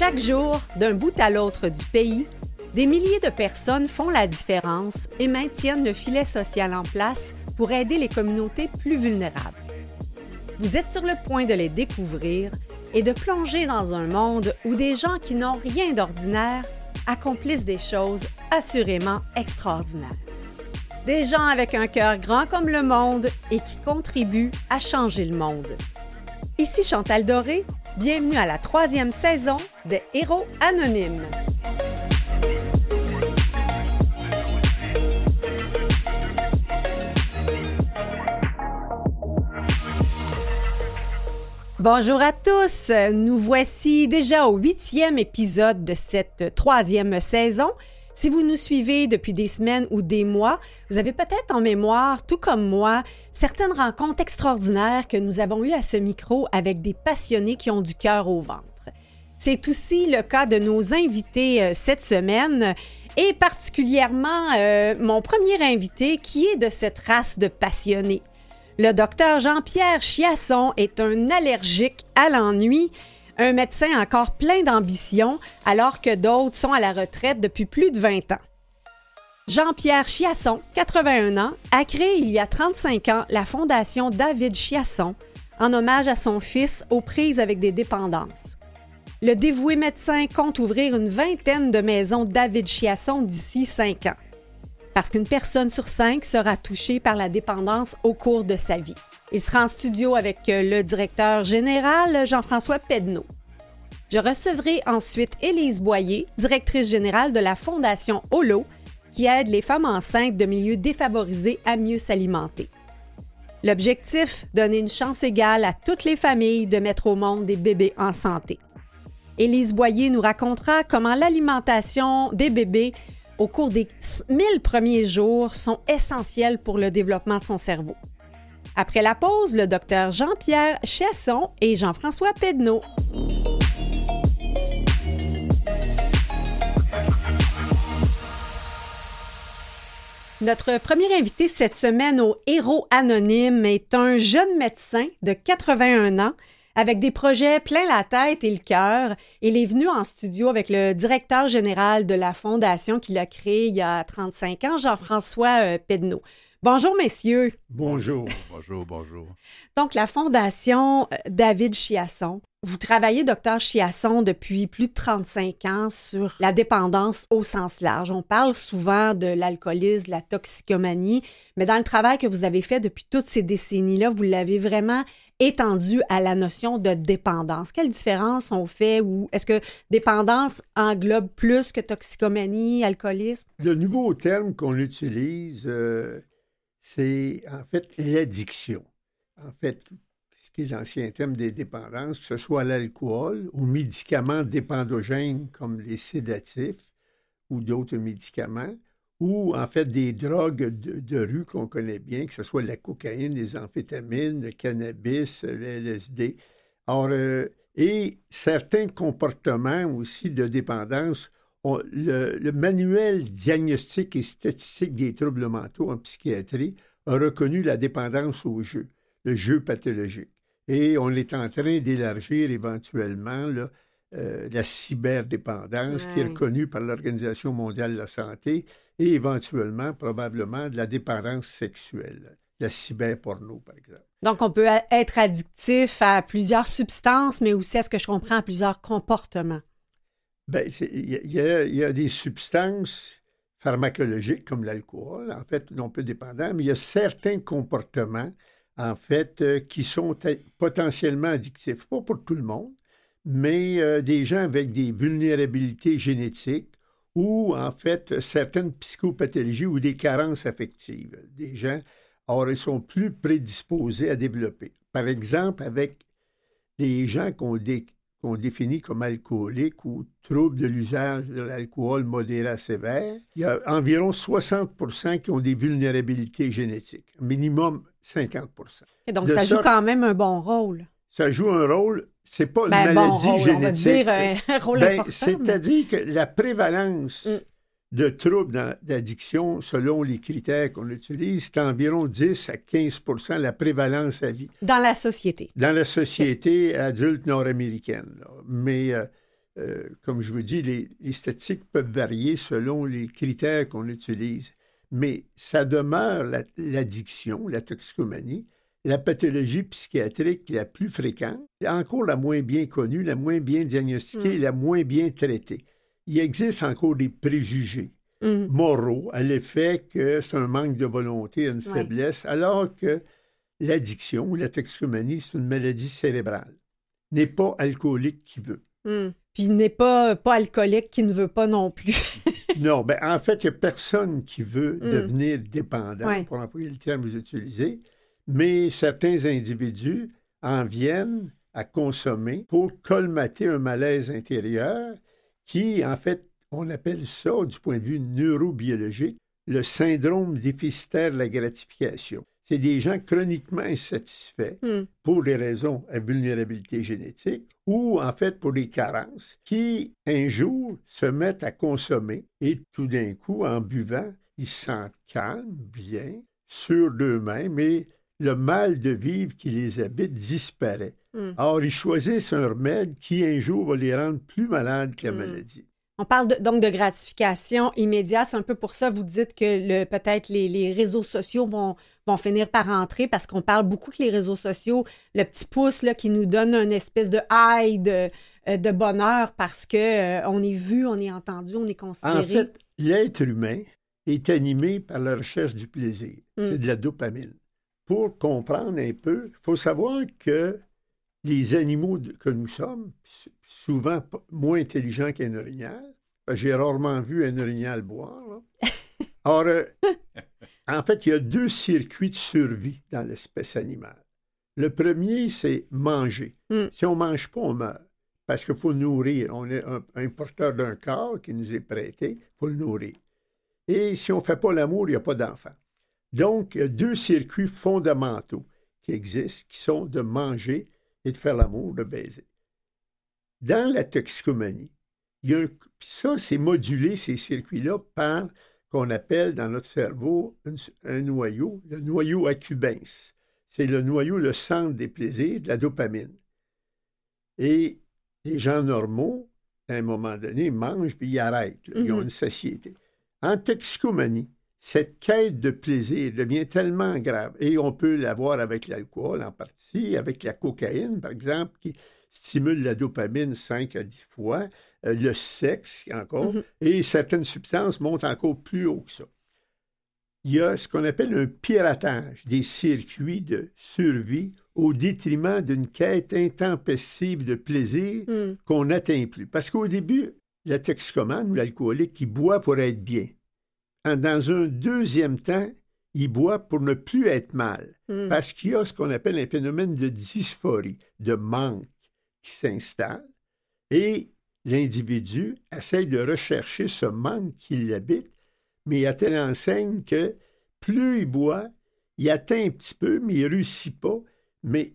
Chaque jour, d'un bout à l'autre du pays, des milliers de personnes font la différence et maintiennent le filet social en place pour aider les communautés plus vulnérables. Vous êtes sur le point de les découvrir et de plonger dans un monde où des gens qui n'ont rien d'ordinaire accomplissent des choses assurément extraordinaires. Des gens avec un cœur grand comme le monde et qui contribuent à changer le monde. Ici Chantal Doré, bienvenue à la troisième saison des Héros Anonymes. Bonjour à tous, nous voici déjà au huitième épisode de cette troisième saison. Si vous nous suivez depuis des semaines ou des mois, vous avez peut-être en mémoire, tout comme moi, certaines rencontres extraordinaires que nous avons eues à ce micro avec des passionnés qui ont du cœur au ventre. C'est aussi le cas de nos invités euh, cette semaine et particulièrement euh, mon premier invité qui est de cette race de passionnés. Le docteur Jean-Pierre Chiasson est un allergique à l'ennui, un médecin encore plein d'ambition, alors que d'autres sont à la retraite depuis plus de 20 ans. Jean-Pierre Chiasson, 81 ans, a créé il y a 35 ans la Fondation David Chiasson en hommage à son fils aux prises avec des dépendances. Le dévoué médecin compte ouvrir une vingtaine de maisons David Chiasson d'ici 5 ans parce qu'une personne sur cinq sera touchée par la dépendance au cours de sa vie. Il sera en studio avec euh, le directeur général Jean-François Pedneau. Je recevrai ensuite Élise Boyer, directrice générale de la Fondation Holo, qui aide les femmes enceintes de milieux défavorisés à mieux s'alimenter. L'objectif, donner une chance égale à toutes les familles de mettre au monde des bébés en santé. Élise Boyer nous racontera comment l'alimentation des bébés au cours des 1000 premiers jours sont essentiels pour le développement de son cerveau. Après la pause, le docteur Jean-Pierre Chesson et Jean-François Pedneau. Notre premier invité cette semaine au Héros Anonyme est un jeune médecin de 81 ans avec des projets plein la tête et le cœur. Il est venu en studio avec le directeur général de la fondation qu'il a créée il y a 35 ans, Jean-François euh, Pedneau. Bonjour, messieurs. Bonjour. bonjour, bonjour. Donc, la Fondation euh, David Chiasson. Vous travaillez, docteur Chiasson, depuis plus de 35 ans sur la dépendance au sens large. On parle souvent de l'alcoolisme, la toxicomanie, mais dans le travail que vous avez fait depuis toutes ces décennies-là, vous l'avez vraiment étendu à la notion de dépendance. Quelle différence on fait ou est-ce que dépendance englobe plus que toxicomanie, alcoolisme? Le nouveau terme qu'on utilise, euh, c'est en fait l'addiction. En fait, ce qui est l'ancien terme des dépendances, que ce soit l'alcool, aux médicaments dépendogènes comme les sédatifs ou d'autres médicaments, ou en fait des drogues de, rue qu'on connaît bien, que ce soit la cocaïne, les amphétamines, le cannabis, le LSD. Euh, et certains comportements aussi de dépendance, le, manuel diagnostique et statistique des troubles mentaux en psychiatrie a reconnu la dépendance au jeu, le jeu pathologique. Et on est en train d'élargir éventuellement euh, la cyberdépendance qui est reconnue par l'Organisation mondiale de la santé et éventuellement, probablement, de la dépendance sexuelle, la cyberporno, par exemple. Donc, on peut être addictif à plusieurs substances, mais aussi, à ce que je comprends, à plusieurs comportements. Bien, il y, a des substances pharmacologiques comme l'alcool, en fait, non peu dépendants, mais il y a certains comportements, en fait, euh, qui sont potentiellement addictifs. Pas pour tout le monde, mais euh, des gens avec des vulnérabilités génétiques ou en fait certaines psychopathologies ou des carences affectives des gens. Or, ils sont plus prédisposés à développer. Par exemple, avec les gens qu'on définit comme alcooliques ou troubles de l'usage de l'alcool modéré à sévère, il y a environ 60 qui ont des vulnérabilités génétiques, minimum 50 Et donc, ça joue quand même un bon rôle. Ça joue un rôle c'est pas une ben, maladie génétique. Ben, c'est-à-dire que la prévalence mm. De troubles d'addiction, selon les critères qu'on utilise, c'est environ 10 à 15% la prévalence à vie. Dans la société. Dans la société adulte nord-américaine. Mais euh, euh, comme je vous dis, les, statistiques peuvent varier selon les critères qu'on utilise, mais ça demeure l'addiction, la, toxicomanie, la pathologie psychiatrique la plus fréquente, encore la moins bien connue, la moins bien diagnostiquée, mm. la moins bien traitée. Il existe encore des préjugés mm. moraux à l'effet que c'est un manque de volonté, une faiblesse, alors que l'addiction ou la toxicomanie, c'est une maladie cérébrale. N'est pas alcoolique qui veut. Mm. Puis n'est pas, pas alcoolique qui ne veut pas non plus. non, ben en fait, il n'y a personne qui veut mm. devenir dépendant, pour employer le terme que vous utilisez, mais certains individus en viennent à consommer pour colmater un malaise intérieur qui, en fait, on appelle ça, du point de vue neurobiologique, le syndrome déficitaire de la gratification c'est des gens chroniquement insatisfaits hmm. pour des raisons à vulnérabilité génétique ou en fait pour des carences qui, un jour, se mettent à consommer et tout d'un coup, en buvant, ils se sentent calmes, bien, sûrs d'eux-mêmes et le mal de vivre qui les habite disparaît. Hmm. Or, ils choisissent un remède qui un jour va les rendre plus malades que la hmm. maladie. On parle donc de gratification immédiate. C'est un peu pour ça, vous dites que peut-être les, réseaux sociaux vont, vont finir par entrer parce qu'on parle beaucoup que les réseaux sociaux, le petit pouce là, qui nous donne une espèce de high de, euh, bonheur parce qu'on euh, on est vu, on est entendu, on est considéré. En fait, l'être humain est animé par la recherche du plaisir. Mm. C'est de la dopamine. Pour comprendre un peu, il faut savoir que les animaux que nous sommes, souvent moins intelligents qu'un orignal, j'ai rarement vu un orignal boire. Or, euh, en fait, il y a deux circuits de survie dans l'espèce animale. Le premier, c'est manger. Hmm. Si on ne mange pas, on meurt. Parce qu'il faut nourrir. On est un, porteur d'un corps qui nous est prêté, il faut le nourrir. Et si on ne fait pas l'amour, il n'y a pas d'enfant. Donc, il y a deux circuits fondamentaux qui existent, qui sont de manger et de faire l'amour, de baiser. Dans la toxicomanie, il y a ça, c'est modulé, ces circuits-là, par qu'on appelle dans notre cerveau un, noyau, le noyau accumbens. C'est le noyau, le centre des plaisirs, de la dopamine. Et les gens normaux, à un moment donné, mangent puis ils arrêtent. Ils ont mm-hmm. une satiété. En toxicomanie, cette quête de plaisir devient tellement grave, et on peut l'avoir avec l'alcool en partie, avec la cocaïne, par exemple, qui stimule la dopamine 5 à 10 fois, euh, le sexe encore, mhm. et certaines substances montent encore plus haut que ça. Il y a ce qu'on appelle un piratage des circuits de survie au détriment d'une quête intempestive de plaisir hmm. qu'on n'atteint plus. Parce qu'au début, la toxicomane ou l'alcoolique, il boit pour être bien. Dans un deuxième temps, il boit pour ne plus être mal. Hmm. Parce qu'il y a ce qu'on appelle un phénomène de dysphorie, de manque qui s'installe. Et l'individu essaye de rechercher ce manque qui l'habite, mais à telle enseigne que plus il boit, il atteint un petit peu, mais il ne réussit pas, mais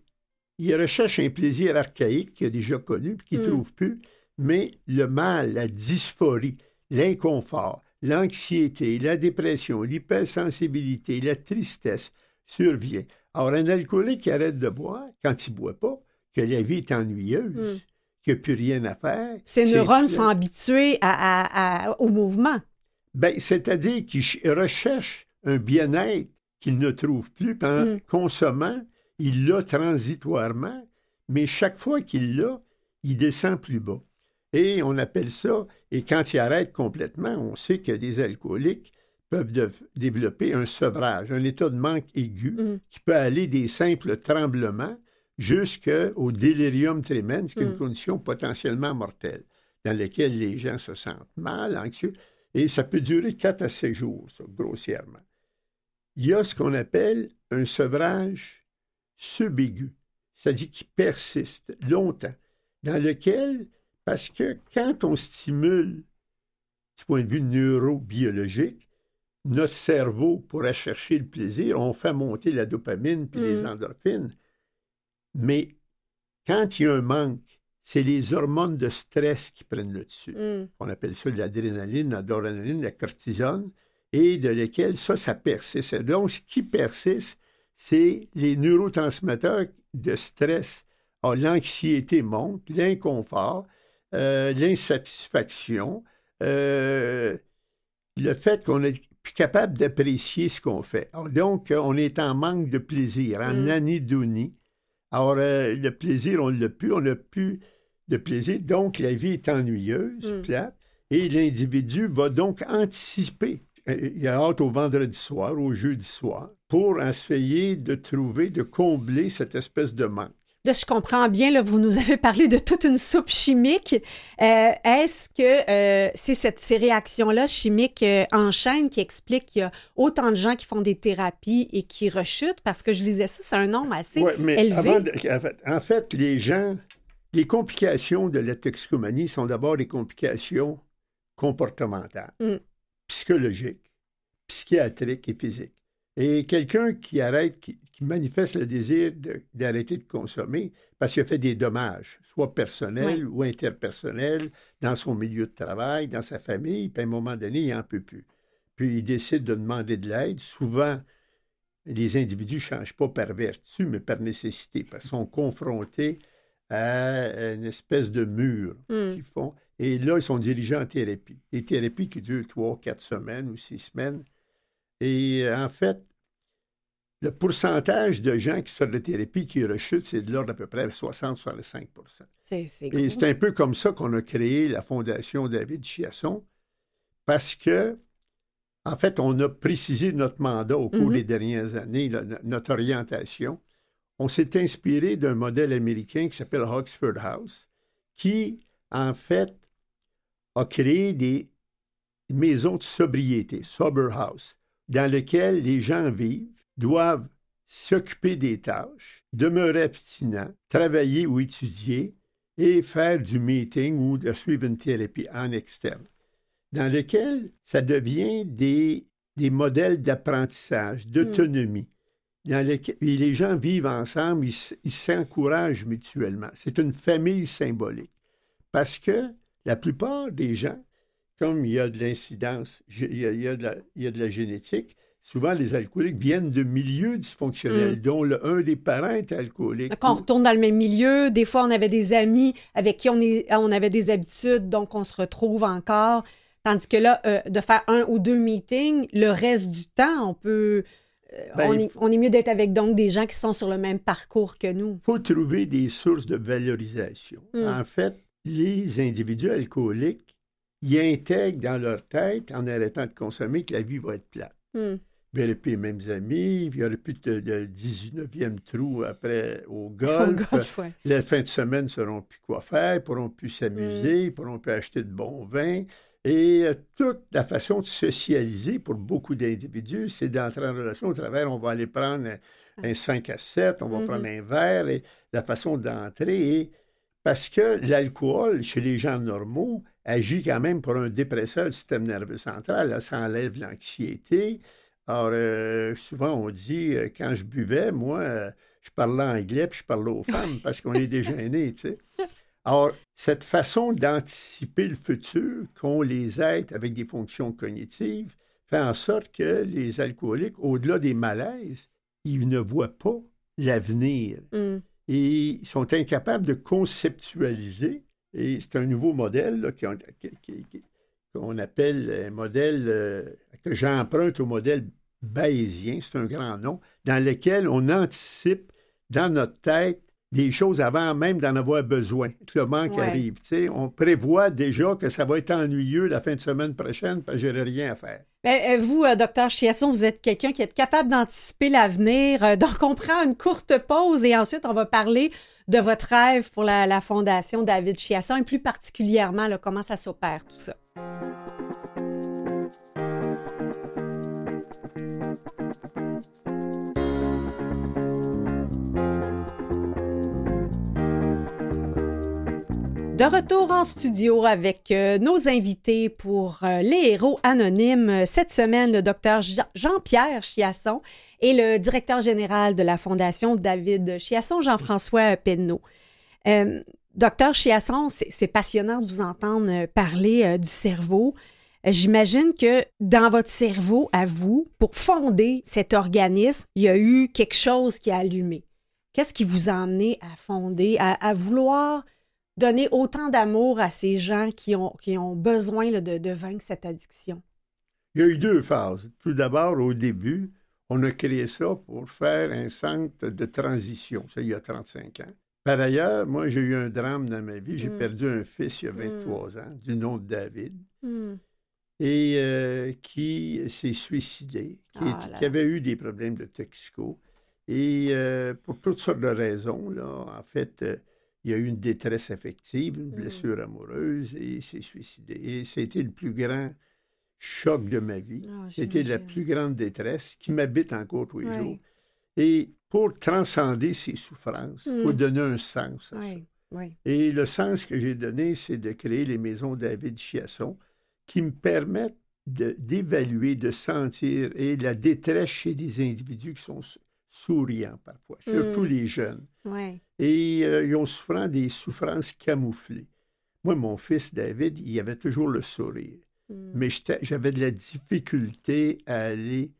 il recherche un plaisir archaïque qu'il a déjà connu puis qu'il ne hmm. trouve plus, mais le mal, la dysphorie, l'inconfort, l'anxiété, la dépression, l'hypersensibilité, la tristesse survient. Alors, un alcoolique qui arrête de boire, quand il ne boit pas, que la vie est ennuyeuse, hmm qu'il n'y a plus rien à faire. Ces neurones sont habitués au mouvement. Ben, c'est-à-dire qu'ils recherchent un bien-être qu'ils ne trouvent plus. En mm. consommant, il l'a transitoirement, mais chaque fois qu'il l'a, il descend plus bas. Et on appelle ça, et quand il arrête complètement, on sait que des alcooliques peuvent développer un sevrage, un état de manque aigu mm. qui peut aller des simples tremblements jusqu'au délirium tremens, qui est une hmm. condition potentiellement mortelle, dans laquelle les gens se sentent mal, anxieux, et ça peut durer 4 à 6 jours, grossièrement. Il y a ce qu'on appelle un sevrage subaigu, c'est-à-dire qui persiste longtemps, dans lequel, parce que quand on stimule, du point de vue neurobiologique, notre cerveau, pour chercher le plaisir, on fait monter la dopamine puis les hmm. endorphines, mais quand il y a un manque, c'est les hormones de stress qui prennent le dessus. Mm. On appelle ça l'adrénaline, la doradrénaline, la cortisone, et de lesquelles ça, ça persiste. Donc, ce qui persiste, c'est les neurotransmetteurs de stress. Ah, l'anxiété monte, l'inconfort, euh, l'insatisfaction, euh, le fait qu'on est plus capable d'apprécier ce qu'on fait. donc, on est en manque de plaisir, en mm. anédonie. Alors, le plaisir, on l'a plus, on n'a plus de plaisir. Donc, la vie est ennuyeuse, mm. plate, et l'individu va donc anticiper. Il a hâte au vendredi soir, au jeudi soir, pour essayer de trouver, de combler cette espèce de manque. Là, je comprends bien, là, vous nous avez parlé de toute une soupe chimique. Euh, est-ce que euh, c'est ces réactions-là chimiques euh, en chaîne qui expliquent qu'il y a autant de gens qui font des thérapies et qui rechutent? Parce que je lisais ça, c'est un nombre assez élevé. en, fait, les gens, les complications de la toxicomanie sont d'abord des complications comportementales, mm. psychologiques, psychiatriques et physiques. Et quelqu'un qui arrête, qui, manifeste le désir d'arrêter de, consommer parce qu'il a fait des dommages, soit personnels ou interpersonnels, dans son milieu de travail, dans sa famille, puis à un moment donné, il n'en peut plus. Puis il décide de demander de l'aide. Souvent, les individus ne changent pas par vertu, mais par nécessité, parce qu'ils sont confrontés à une espèce de mur hmm. qu'ils font. Et là, ils sont dirigés en thérapie. Des thérapies qui durent trois, quatre semaines ou six semaines et en fait, le pourcentage de gens qui sortent de thérapie qui rechutent, c'est de l'ordre d'à peu près 60-65 C'est Et c'est un peu comme ça qu'on a créé la Fondation David Chiasson, parce que, en fait, on a précisé notre mandat au cours mm-hmm. des dernières années, notre orientation. On s'est inspiré d'un modèle américain qui s'appelle Oxford House, qui, en fait, a créé des maisons de sobriété, Sober House dans lequel les gens vivent doivent s'occuper des tâches, demeurer abstinents, travailler ou étudier et faire du meeting ou de suivre une thérapie en externe, dans lequel ça devient des, des modèles d'apprentissage, d'autonomie, dans lesquels les gens vivent ensemble, ils s'encouragent mutuellement. C'est une famille symbolique. Parce que la plupart des gens comme il y a de l'incidence, il, y a, de la, génétique, souvent les alcooliques viennent de milieux dysfonctionnels, mm. dont le, un des parents est alcoolique. Quand on retourne dans le même milieu, des fois on avait des amis avec qui on, est, on avait des habitudes, donc on se retrouve encore. Tandis que là, euh, de faire un ou deux meetings, le reste du temps, on peut... Euh, ben, on, est, mieux d'être avec donc des gens qui sont sur le même parcours que nous. Il faut trouver des sources de valorisation. Mm. En fait, les individus alcooliques ils intègrent dans leur tête, en arrêtant de consommer, que la vie va être plate. Hmm. Les mêmes amis, il n'y aurait plus de, 19e trou après au golf. Les fins de semaine ne sauront plus quoi faire, ils ne pourront plus s'amuser, ils ne pourront plus acheter de bons vins. Et euh, toute la façon de socialiser pour beaucoup d'individus, c'est d'entrer en relation au travers, on va aller prendre un, 5 à 7, on va mm-hmm. prendre un verre, et la façon d'entrer est parce que l'alcool, chez les gens normaux, agit quand même pour un dépresseur du système nerveux central. ça enlève l'anxiété. Alors, euh, souvent, on dit, euh, quand je buvais, moi, euh, je parlais anglais puis je parlais aux femmes parce qu'on est déjeuné, tu sais. Alors, cette façon d'anticiper le futur, qu'ont les êtres avec des fonctions cognitives, fait en sorte que les alcooliques, au-delà des malaises, ils ne voient pas l'avenir. Mm et ils sont incapables de conceptualiser. Et c'est un nouveau modèle qu'on appelle un modèle que j'emprunte au modèle bayésien, c'est un grand nom, dans lequel on anticipe dans notre tête des choses avant même d'en avoir besoin, le manque arrive. On prévoit déjà que ça va être ennuyeux la fin de semaine prochaine parce que n'aurai rien à faire. Ben, euh, vous, euh, docteur Chiasson, vous êtes quelqu'un qui est capable d'anticiper l'avenir. Euh, donc, on prend une courte pause et ensuite, on va parler de votre rêve pour la, la Fondation David Chiasson et plus particulièrement comment ça s'opère, tout ça. De retour en studio avec euh, nos invités pour euh, les héros anonymes. Cette semaine, le docteur Jean-Pierre Chiasson et le directeur général de la Fondation David Chiasson, Jean-François Penneau. Euh, docteur Chiasson, c'est passionnant de vous entendre parler du cerveau. J'imagine que dans votre cerveau, à vous, pour fonder cet organisme, il y a eu quelque chose qui a allumé. Qu'est-ce qui vous a amené à fonder, à vouloir donner autant d'amour à ces gens qui ont, qui ont besoin là, de, de vaincre cette addiction? Il y a eu deux phases. Tout d'abord, au début, on a créé ça pour faire un centre de transition, ça il y a 35 ans. Par ailleurs, moi, j'ai eu un drame dans ma vie. J'ai Mm. perdu un fils il y a 23 ans, du nom de David, Hmm. et euh, qui s'est suicidé, qui, Ah est- qui avait eu des problèmes de toxico. Et euh, pour toutes sortes de raisons, là, en fait, euh, il y a eu une détresse affective, une Mm. blessure amoureuse, et il s'est suicidé. Et c'était le plus grand choc de ma vie. Ah, C'était la plus grande détresse qui m'habite encore tous les jours. Et pour transcender ces souffrances, il faut Mm. donner un sens à ça. Oui. Et le sens que j'ai donné, c'est de créer les maisons David Chiasson qui me permettent de- d'évaluer, de, sentir et la détresse chez des individus qui sont sou- souriants parfois, surtout Mm. les jeunes. Et euh, ils ont souffrant des souffrances camouflées. Moi, mon fils David, il avait toujours le sourire Hmm. mais j'avais de la difficulté à aller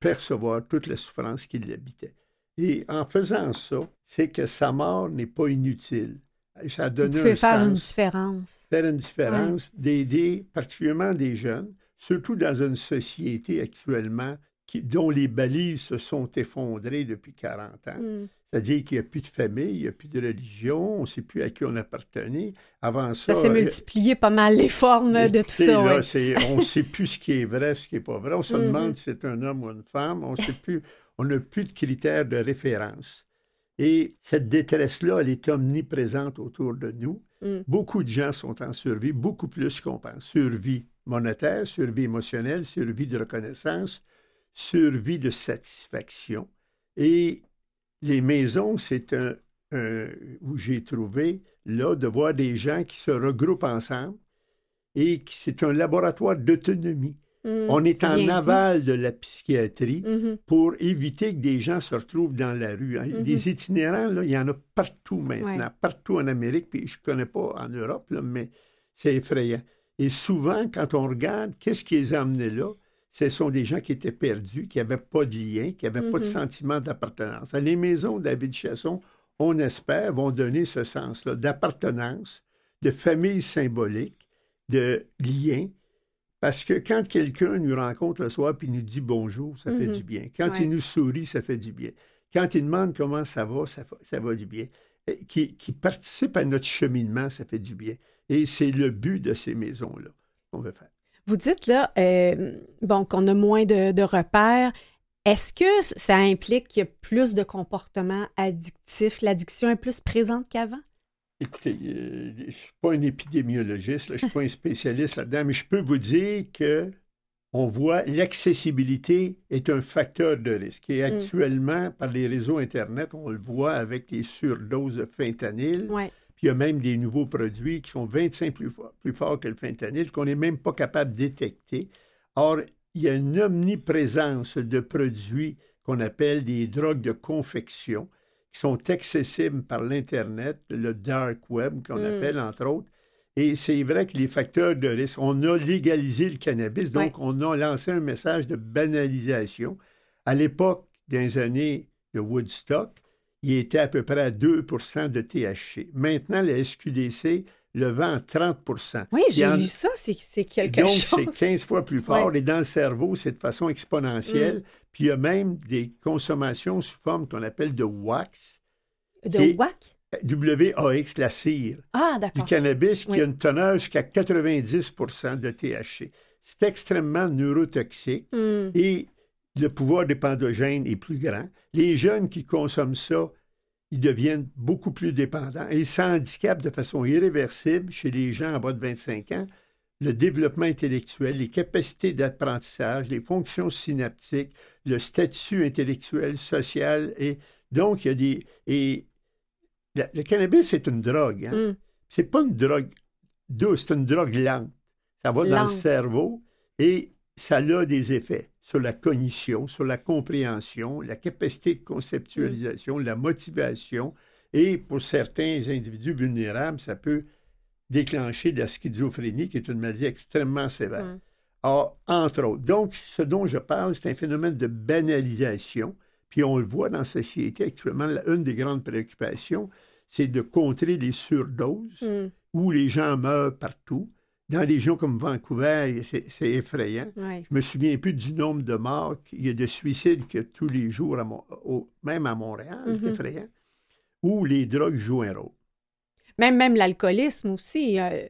percevoir toute la souffrance qui l'habitait. Et en faisant ça, c'est que sa mort n'est pas inutile. Ça a donné un faire une différence. faire une différence, d'aider particulièrement des jeunes, surtout dans une société actuellement qui, dont les balises se sont effondrées depuis 40 ans. Hmm. C'est-à-dire qu'il n'y a plus de famille, il n'y a plus de religion, on ne sait plus à qui on appartenait. Avant ça, Ça s'est euh, multiplié pas mal les formes de tout ça. là, on ne sait plus ce qui est vrai, ce qui n'est pas vrai. On se Mhm. demande si c'est un homme ou une femme. On sait plus. On n'a plus de critères de référence. Et cette détresse-là, elle est omniprésente autour de nous. Mm. Beaucoup de gens sont en survie, beaucoup plus qu'on pense. Survie monétaire, survie émotionnelle, survie de reconnaissance, survie de satisfaction. Et les maisons, c'est un, un- où j'ai trouvé là de voir des gens qui se regroupent ensemble et qui- c'est un laboratoire d'autonomie. Hmm. On est en dit. aval de la psychiatrie Mhm. pour éviter que des gens se retrouvent dans la rue. hein. Mhm. Des itinérants, là, il y en a partout maintenant, Ouais. partout en Amérique, puis je ne connais pas en Europe, là, mais c'est effrayant. Et souvent, quand on regarde, qu'est-ce qui les a amenés là? Ce sont des gens qui étaient perdus, qui n'avaient pas de lien, qui n'avaient pas de Mhm. sentiment d'appartenance. Les maisons David Chasson, on espère, vont donner ce sens-là d'appartenance, de famille symbolique, de lien. Parce que quand quelqu'un nous rencontre le soir et nous dit bonjour, ça fait Mhm. du bien. Quand Ouais. il nous sourit, ça fait du bien. Quand il demande comment ça va, ça, va du bien. Qui, qui participe à notre cheminement, ça fait du bien. Et c'est le but de ces maisons-là qu'on veut faire. Vous dites là, euh, bon, qu'on a moins de, de repères. Est-ce que ça implique qu'il y a plus de comportements addictifs? L'addiction est plus présente qu'avant? Écoutez, euh, je ne suis pas un épidémiologiste, là, je ne suis pas un spécialiste là-dedans, mais je peux vous dire que on voit l'accessibilité est un facteur de risque. Et Mm. actuellement, par les réseaux Internet, on le voit avec les surdoses de fentanyl. Oui. Il y a même des nouveaux produits qui sont 25 plus, plus forts que le fentanyl, qu'on n'est même pas capable de détecter. Or, il y a une omniprésence de produits qu'on appelle des drogues de confection, qui sont accessibles par l'Internet, le dark web qu'on Mm. appelle, entre autres. Et c'est vrai que les facteurs de risque, on a légalisé le cannabis, donc on a lancé un message de banalisation. À l'époque des années de Woodstock, il était à peu près à 2% de THC. Maintenant, la SQDC le vend à 30% Oui, j'ai en- lu ça, c'est c'est quelque donc, chose. c'est 15 fois plus fort. Ouais. Et dans le cerveau, c'est de façon exponentielle. Mm. Puis il y a même des consommations sous forme qu'on appelle de wax, De Et- WAC? W-A-X, la cire, Ah, du d'accord. cannabis qui Oui. a une teneur jusqu'à 90% de THC. C'est extrêmement neurotoxique Hmm. et le pouvoir des pandogènes est plus grand. Les jeunes qui consomment ça, ils deviennent beaucoup plus dépendants et ça handicape de façon irréversible chez les gens en bas de 25 ans le développement intellectuel, les capacités d'apprentissage, les fonctions synaptiques, le statut intellectuel, social et donc il y a des et la- le cannabis c'est une drogue. Hein? Hmm. C'est pas une drogue douce, c'est une drogue lente. Ça va dans le cerveau et ça a des effets sur la cognition, sur la compréhension, la capacité de conceptualisation, la motivation. Et pour certains individus vulnérables, ça peut déclencher de la schizophrénie, qui est une maladie extrêmement sévère. Mm. Or, entre autres. Donc, ce dont je parle, c'est un phénomène de banalisation. Puis on le voit dans la société actuellement, une des grandes préoccupations, c'est de contrer les surdoses Hmm. où les gens meurent partout. Dans des régions comme Vancouver, c'est effrayant. Ouais. Je me souviens plus du nombre de morts. Il y a de suicides que tous les jours, à Mon- au- même à Montréal, c'est effrayant. Où les drogues jouent un rôle. Même, même l'alcoolisme aussi, euh,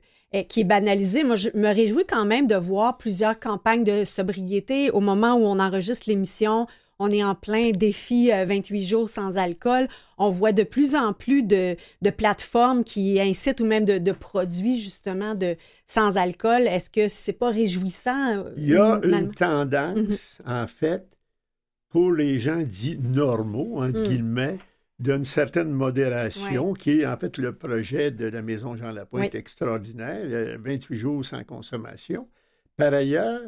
qui est banalisé. Moi, je me réjouis quand même de voir plusieurs campagnes de sobriété. Au moment où on enregistre l'émission, on est en plein défi euh, 28 jours sans alcool. On voit de plus en plus de, de plateformes qui incitent ou même de, de produits justement de sans alcool. Est-ce que c'est pas réjouissant? euh, Il y a une tendance, en fait, pour les gens dits normaux, entre Mm. guillemets, d'une certaine modération, qui est en fait le projet de la Maison Jean Lapointe Oui. extraordinaire, euh, 28 jours sans consommation. Par ailleurs,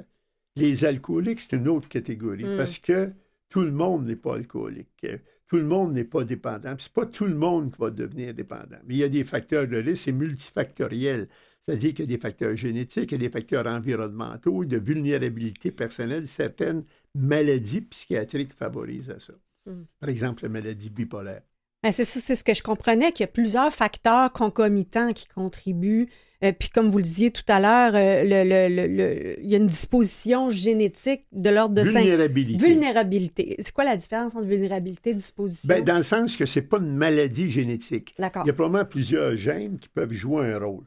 les alcooliques, c'est une autre catégorie, Mm. parce que tout le monde n'est pas alcoolique. euh, Tout le monde n'est pas dépendant. C'est pas tout le monde qui va devenir dépendant. Mais il y a des facteurs de risque, c'est multifactoriel. C'est-à-dire qu'il y a des facteurs génétiques, il y a des facteurs environnementaux, de vulnérabilité personnelle. Certaines maladies psychiatriques favorisent à ça. Mm. Par exemple, la maladie bipolaire. Ben, c'est ça, c'est ce que je comprenais, qu'il y a plusieurs facteurs concomitants qui contribuent. Euh, puis comme vous le disiez tout à l'heure, euh, le, le- le- le- il y a une disposition génétique de l'ordre de Vulnérabilité. Vulnérabilité. C'est quoi la différence entre vulnérabilité et disposition? Ben, dans le sens que c'est pas une maladie génétique. D'accord. Il y a probablement plusieurs gènes qui peuvent jouer un rôle.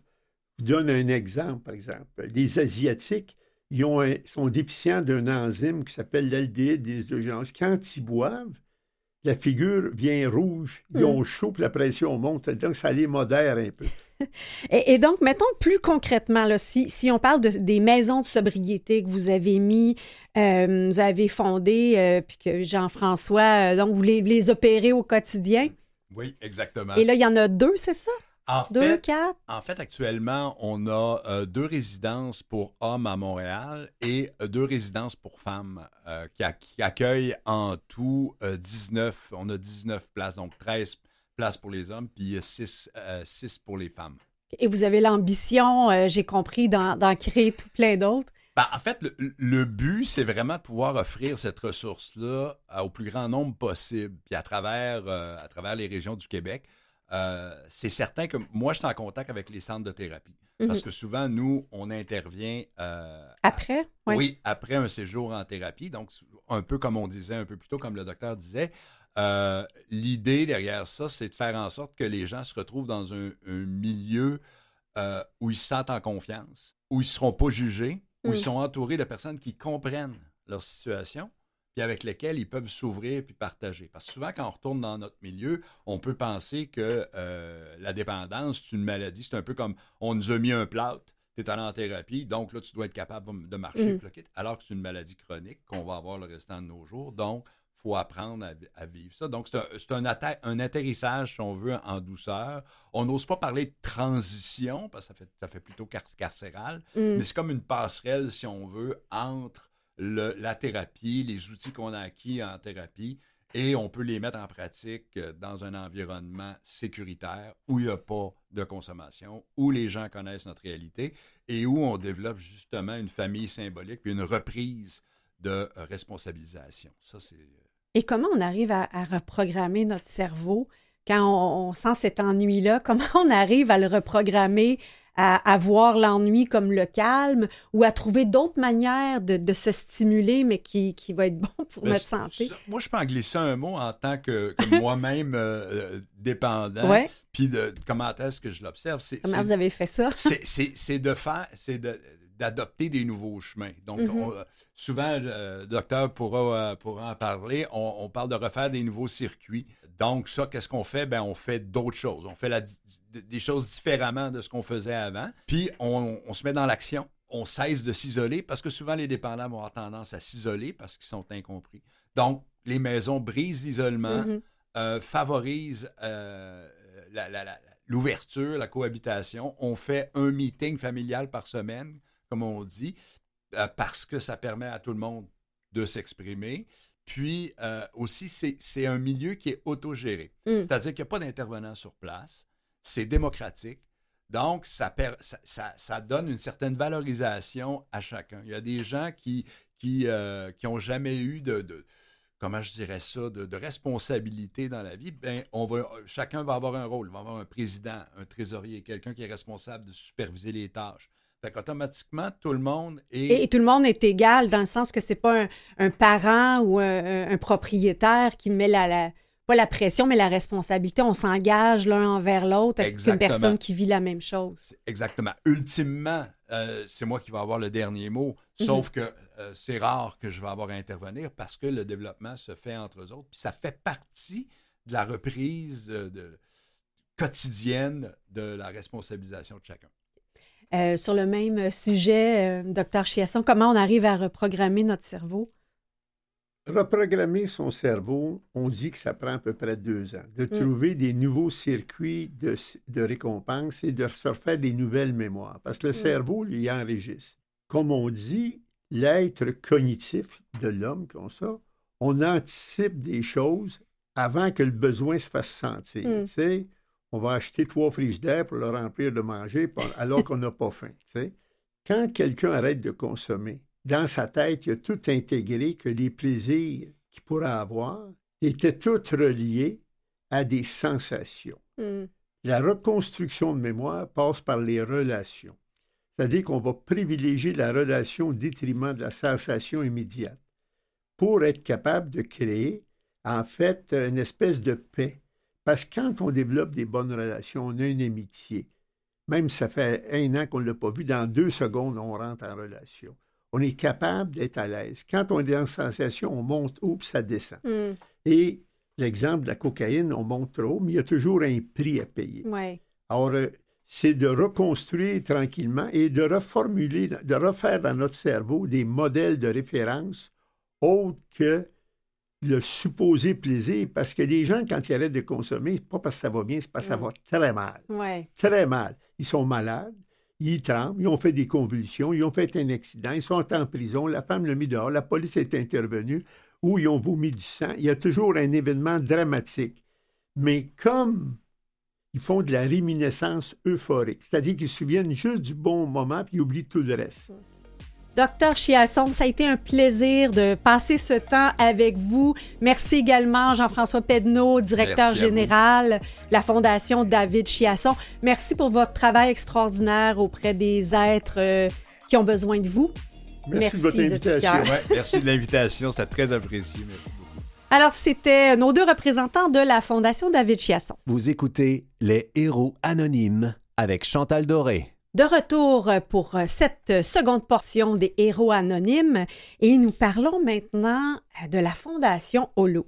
Je vous donne un exemple, par exemple. Les Asiatiques, ils ont un- sont déficients d'un enzyme qui s'appelle l'aldéhyde déshydratation. Quand ils boivent, la figure vient rouge, ils Mm. ont chaud, puis la pression monte. Donc, ça les modère un peu. Et, et donc, mettons plus concrètement, là, si, si on parle de, des maisons de sobriété que vous avez mis, euh, vous avez fondé, euh, puis que Jean-François, euh, donc vous les, les opérez au quotidien? Oui, exactement. Et là, il y en a deux, c'est ça? En, Deux, fait, quatre? en fait, actuellement, on a euh, deux résidences pour hommes à Montréal et euh, deux résidences pour femmes euh, qui, ac- qui accueillent en tout euh, 19. On a 19 places, donc 13 places pour les hommes, puis 6, pour les femmes. Et vous avez l'ambition, j'ai compris, d'en créer tout plein d'autres? Ben, en fait, le, le but, c'est vraiment de pouvoir offrir cette ressource-là au plus grand nombre possible, puis à travers, à travers les régions du Québec. Euh, c'est certain que moi, je suis en contact avec les centres de thérapie. Parce que souvent, nous, on intervient euh, Après? Ouais. oui, après un séjour en thérapie. Donc, un peu comme on disait un peu plus tôt, comme le docteur disait, euh, l'idée derrière ça, c'est de faire en sorte que les gens se retrouvent dans un, un milieu où ils se sentent en confiance, où ils ne seront pas jugés, où Mm. ils sont entourés de personnes qui comprennent leur situation, puis avec lesquelles ils peuvent s'ouvrir puis partager. Parce que souvent, quand on retourne dans notre milieu, on peut penser que euh, la dépendance, c'est une maladie. C'est un peu comme on nous a mis un plâtre, tu es allé en thérapie, donc là, tu dois être capable de marcher, Mm. kit. alors que c'est une maladie chronique qu'on va avoir le restant de nos jours. Donc, il faut apprendre à, vi- à vivre ça. Donc, c'est un, atterrissage, si on veut, en douceur. On n'ose pas parler de transition, parce que ça fait, ça fait plutôt car- carcéral, Mm. mais c'est comme une passerelle, si on veut, entre la thérapie, les outils qu'on a acquis en thérapie, et on peut les mettre en pratique euh, dans un environnement sécuritaire où il n'y a pas de consommation, où les gens connaissent notre réalité et où on développe justement une famille symbolique puis une reprise de responsabilisation. Ça, c'est. euh, Et comment on arrive à reprogrammer notre cerveau quand on, on sent cet ennui-là? Comment on arrive à le reprogrammer, à, à voir l'ennui comme le calme ou à trouver d'autres manières de, de se stimuler, mais qui, qui va être bon pour Ben, notre santé? moi, je peux en glisser un mot en tant que, que moi-même euh, euh, dépendant. Ouais. Puis de, comment est-ce que je l'observe? Comment vous avez fait ça? c'est, de faire, c'est de- d'adopter des nouveaux chemins. Donc, Mhm. on- euh, souvent, le docteur pourra, pourra en parler, on, on parle de refaire des nouveaux circuits. Donc, ça, qu'est-ce qu'on fait? Ben, on fait d'autres choses. On fait la des choses différemment de ce qu'on faisait avant. Puis, on, on se met dans l'action. On cesse de s'isoler parce que souvent, les dépendants vont avoir tendance à s'isoler parce qu'ils sont incompris. Donc, les maisons brisent l'isolement, Mhm. euh, favorisent euh, la- la- la- l'ouverture, la cohabitation. On fait un meeting familial par semaine, comme on dit, euh, parce que ça permet à tout le monde de s'exprimer. Puis euh, aussi, c'est un milieu qui est autogéré. Mm. C'est-à-dire qu'il n'y a pas d'intervenant sur place. C'est démocratique. Donc, ça, per- ça, ça- ça donne une certaine valorisation à chacun. Il y a des gens qui qui, euh, qui ont jamais eu de, de- comment je dirais ça, de, responsabilité dans la vie, ben, on va, chacun va avoir un rôle. Il va avoir un président, un trésorier, quelqu'un qui est responsable de superviser les tâches. Fait qu'automatiquement, tout le monde est... Et, tout le monde est égal dans le sens que c'est pas un, parent ou un, propriétaire qui met la, pas la pression, mais la responsabilité. On s'engage l'un envers l'autre avec une personne qui vit la même chose. Exactement. Ultimement, euh, c'est moi qui vais avoir le dernier mot, mhm. sauf que euh, c'est rare que je vais avoir à intervenir parce que le développement se fait entre eux autres. Puis ça fait partie de la reprise de, quotidienne de la responsabilisation de chacun. Euh, sur le même sujet, docteur Chiasson, comment on arrive à reprogrammer notre cerveau? Reprogrammer son cerveau, on dit que ça prend à peu près deux ans. De mm. trouver des nouveaux circuits de, de, récompense et de se refaire des nouvelles mémoires. Parce que le mm. cerveau, lui, enregistre. Comme on dit, l'être cognitif de l'homme, comme ça, on anticipe des choses avant que le besoin se fasse sentir. Mm. On va acheter trois frigidaires pour le remplir de manger alors qu'on n'a pas faim. Quand quelqu'un arrête de consommer, dans sa tête, il a tout intégré que les plaisirs qu'il pourrait avoir étaient tous reliés à des sensations. Hmm. La reconstruction de mémoire passe par les relations. C'est-à-dire qu'on va privilégier la relation au détriment de la sensation immédiate pour être capable de créer, en fait, une espèce de paix. Parce que quand on développe des bonnes relations, on a une amitié. Même si ça fait un an qu'on ne l'a pas vu, dans deux secondes, on rentre en relation on est capable d'être à l'aise. Quand on est en sensation, on monte haut puis ça descend. Hmm. Et l'exemple de la cocaïne, on monte trop haut, mais il y a toujours un prix à payer. Ouais. Alors, euh, c'est de reconstruire tranquillement et de reformuler, de refaire dans notre cerveau des modèles de référence autres que le supposé plaisir. Parce que des gens, quand ils arrêtent de consommer, c'est pas parce que ça va bien, c'est parce que ça va très mal. Ouais. Très mal. Ils sont malades ils tremblent, ils ont fait des convulsions, ils ont fait un accident, ils sont en prison, la femme l'a mis dehors, la police est intervenue, ou ils ont vomi du sang. Il y a toujours un événement dramatique. Mais comme ils font de la réminiscence euphorique, c'est-à-dire qu'ils se souviennent juste du bon moment puis ils oublient tout le reste. Docteur Chiasson, ça a été un plaisir de passer ce temps avec vous. Merci également Jean-François Pedneau, directeur général de la Fondation David Chiasson. Merci pour votre travail extraordinaire auprès des êtres euh, qui ont besoin de vous. Merci, de votre invitation. merci de l'invitation, c'était très apprécié. Merci beaucoup. Alors, c'était nos deux représentants de la Fondation David Chiasson. Vous écoutez Les Héros Anonymes avec Chantal Doré. De retour pour cette seconde portion des héros anonymes et nous parlons maintenant de la Fondation Holo.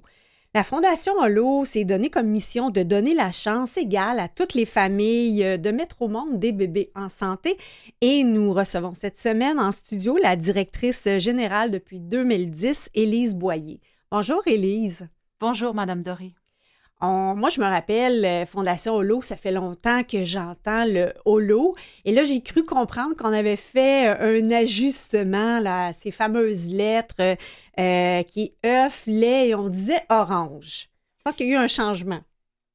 La Fondation Holo s'est donné comme mission de donner la chance égale à toutes les familles de mettre au monde des bébés en santé et nous recevons cette semaine en studio la directrice générale depuis 2010, Élise Boyer. Bonjour Élise. Bonjour Madame Doré moi, je me rappelle, euh, Fondation Holo, ça fait longtemps que j'entends le Holo. Et là, j'ai cru comprendre qu'on avait fait euh, un ajustement, là, ces fameuses lettres euh, qui œuf, lait, et on disait orange. Je pense qu'il y a eu un changement.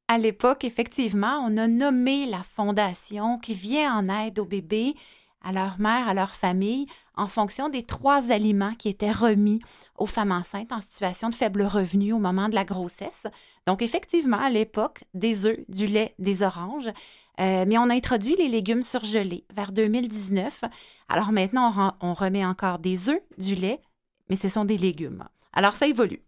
À l'époque, effectivement, on a nommé la fondation qui vient en aide aux bébés, à leur mère, à leur famille, en fonction des trois aliments qui étaient remis aux femmes enceintes en situation de faible revenu au moment de la grossesse. Donc, effectivement, à l'époque, des œufs, du lait, des oranges. Euh, mais on a introduit les légumes surgelés vers 2019. Alors maintenant, on, remet encore des œufs, du lait, mais ce sont des légumes. Alors, ça évolue.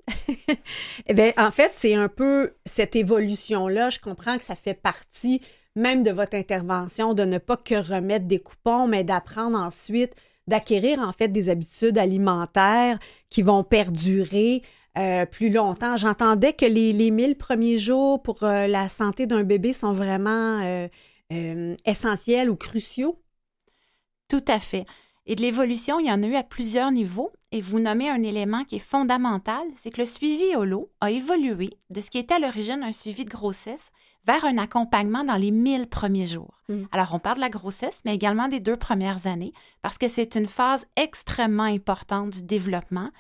eh bien, en fait, c'est un peu cette évolution-là. Je comprends que ça fait partie même de votre intervention, de ne pas que remettre des coupons, mais d'apprendre ensuite d'acquérir en fait des habitudes alimentaires qui vont perdurer euh, plus longtemps. J'entendais que les, les 1000 premiers jours pour euh, la santé d'un bébé sont vraiment euh, essentiels ou cruciaux. Tout à fait. Et de l'évolution, il y en a eu à plusieurs niveaux. Et vous nommez un élément qui est fondamental, c'est que le suivi holo a évolué de ce qui était à l'origine un suivi de grossesse vers un accompagnement dans les 1000 premiers jours. Mm. Alors, on parle de la grossesse, mais également des deux premières années, parce que c'est une phase extrêmement importante du développement.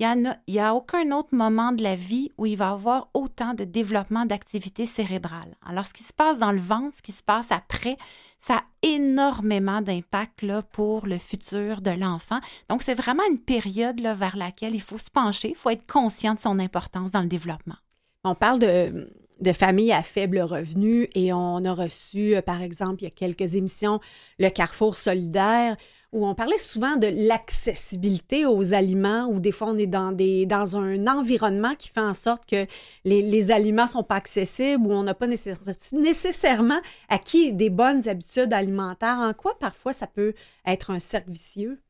Il n'y a, aucun autre moment de la vie où il va avoir autant de développement d'activité cérébrale. Alors, ce qui se passe dans le ventre, ce qui se passe après, ça a énormément d'impact pour le futur de l'enfant. Donc, c'est vraiment une période là, vers laquelle il faut se pencher, il faut être conscient de son importance dans le développement. On parle de, de familles à faible revenu et on a reçu, euh, par exemple, il y a quelques émissions, le Carrefour solidaire, où on parlait souvent de l'accessibilité aux aliments, où des fois on est dans, des, dans un environnement qui fait en sorte que les, les aliments sont pas accessibles, où on n'a pas nécessairement acquis des bonnes habitudes alimentaires. En quoi parfois ça peut être un cercle vicieux?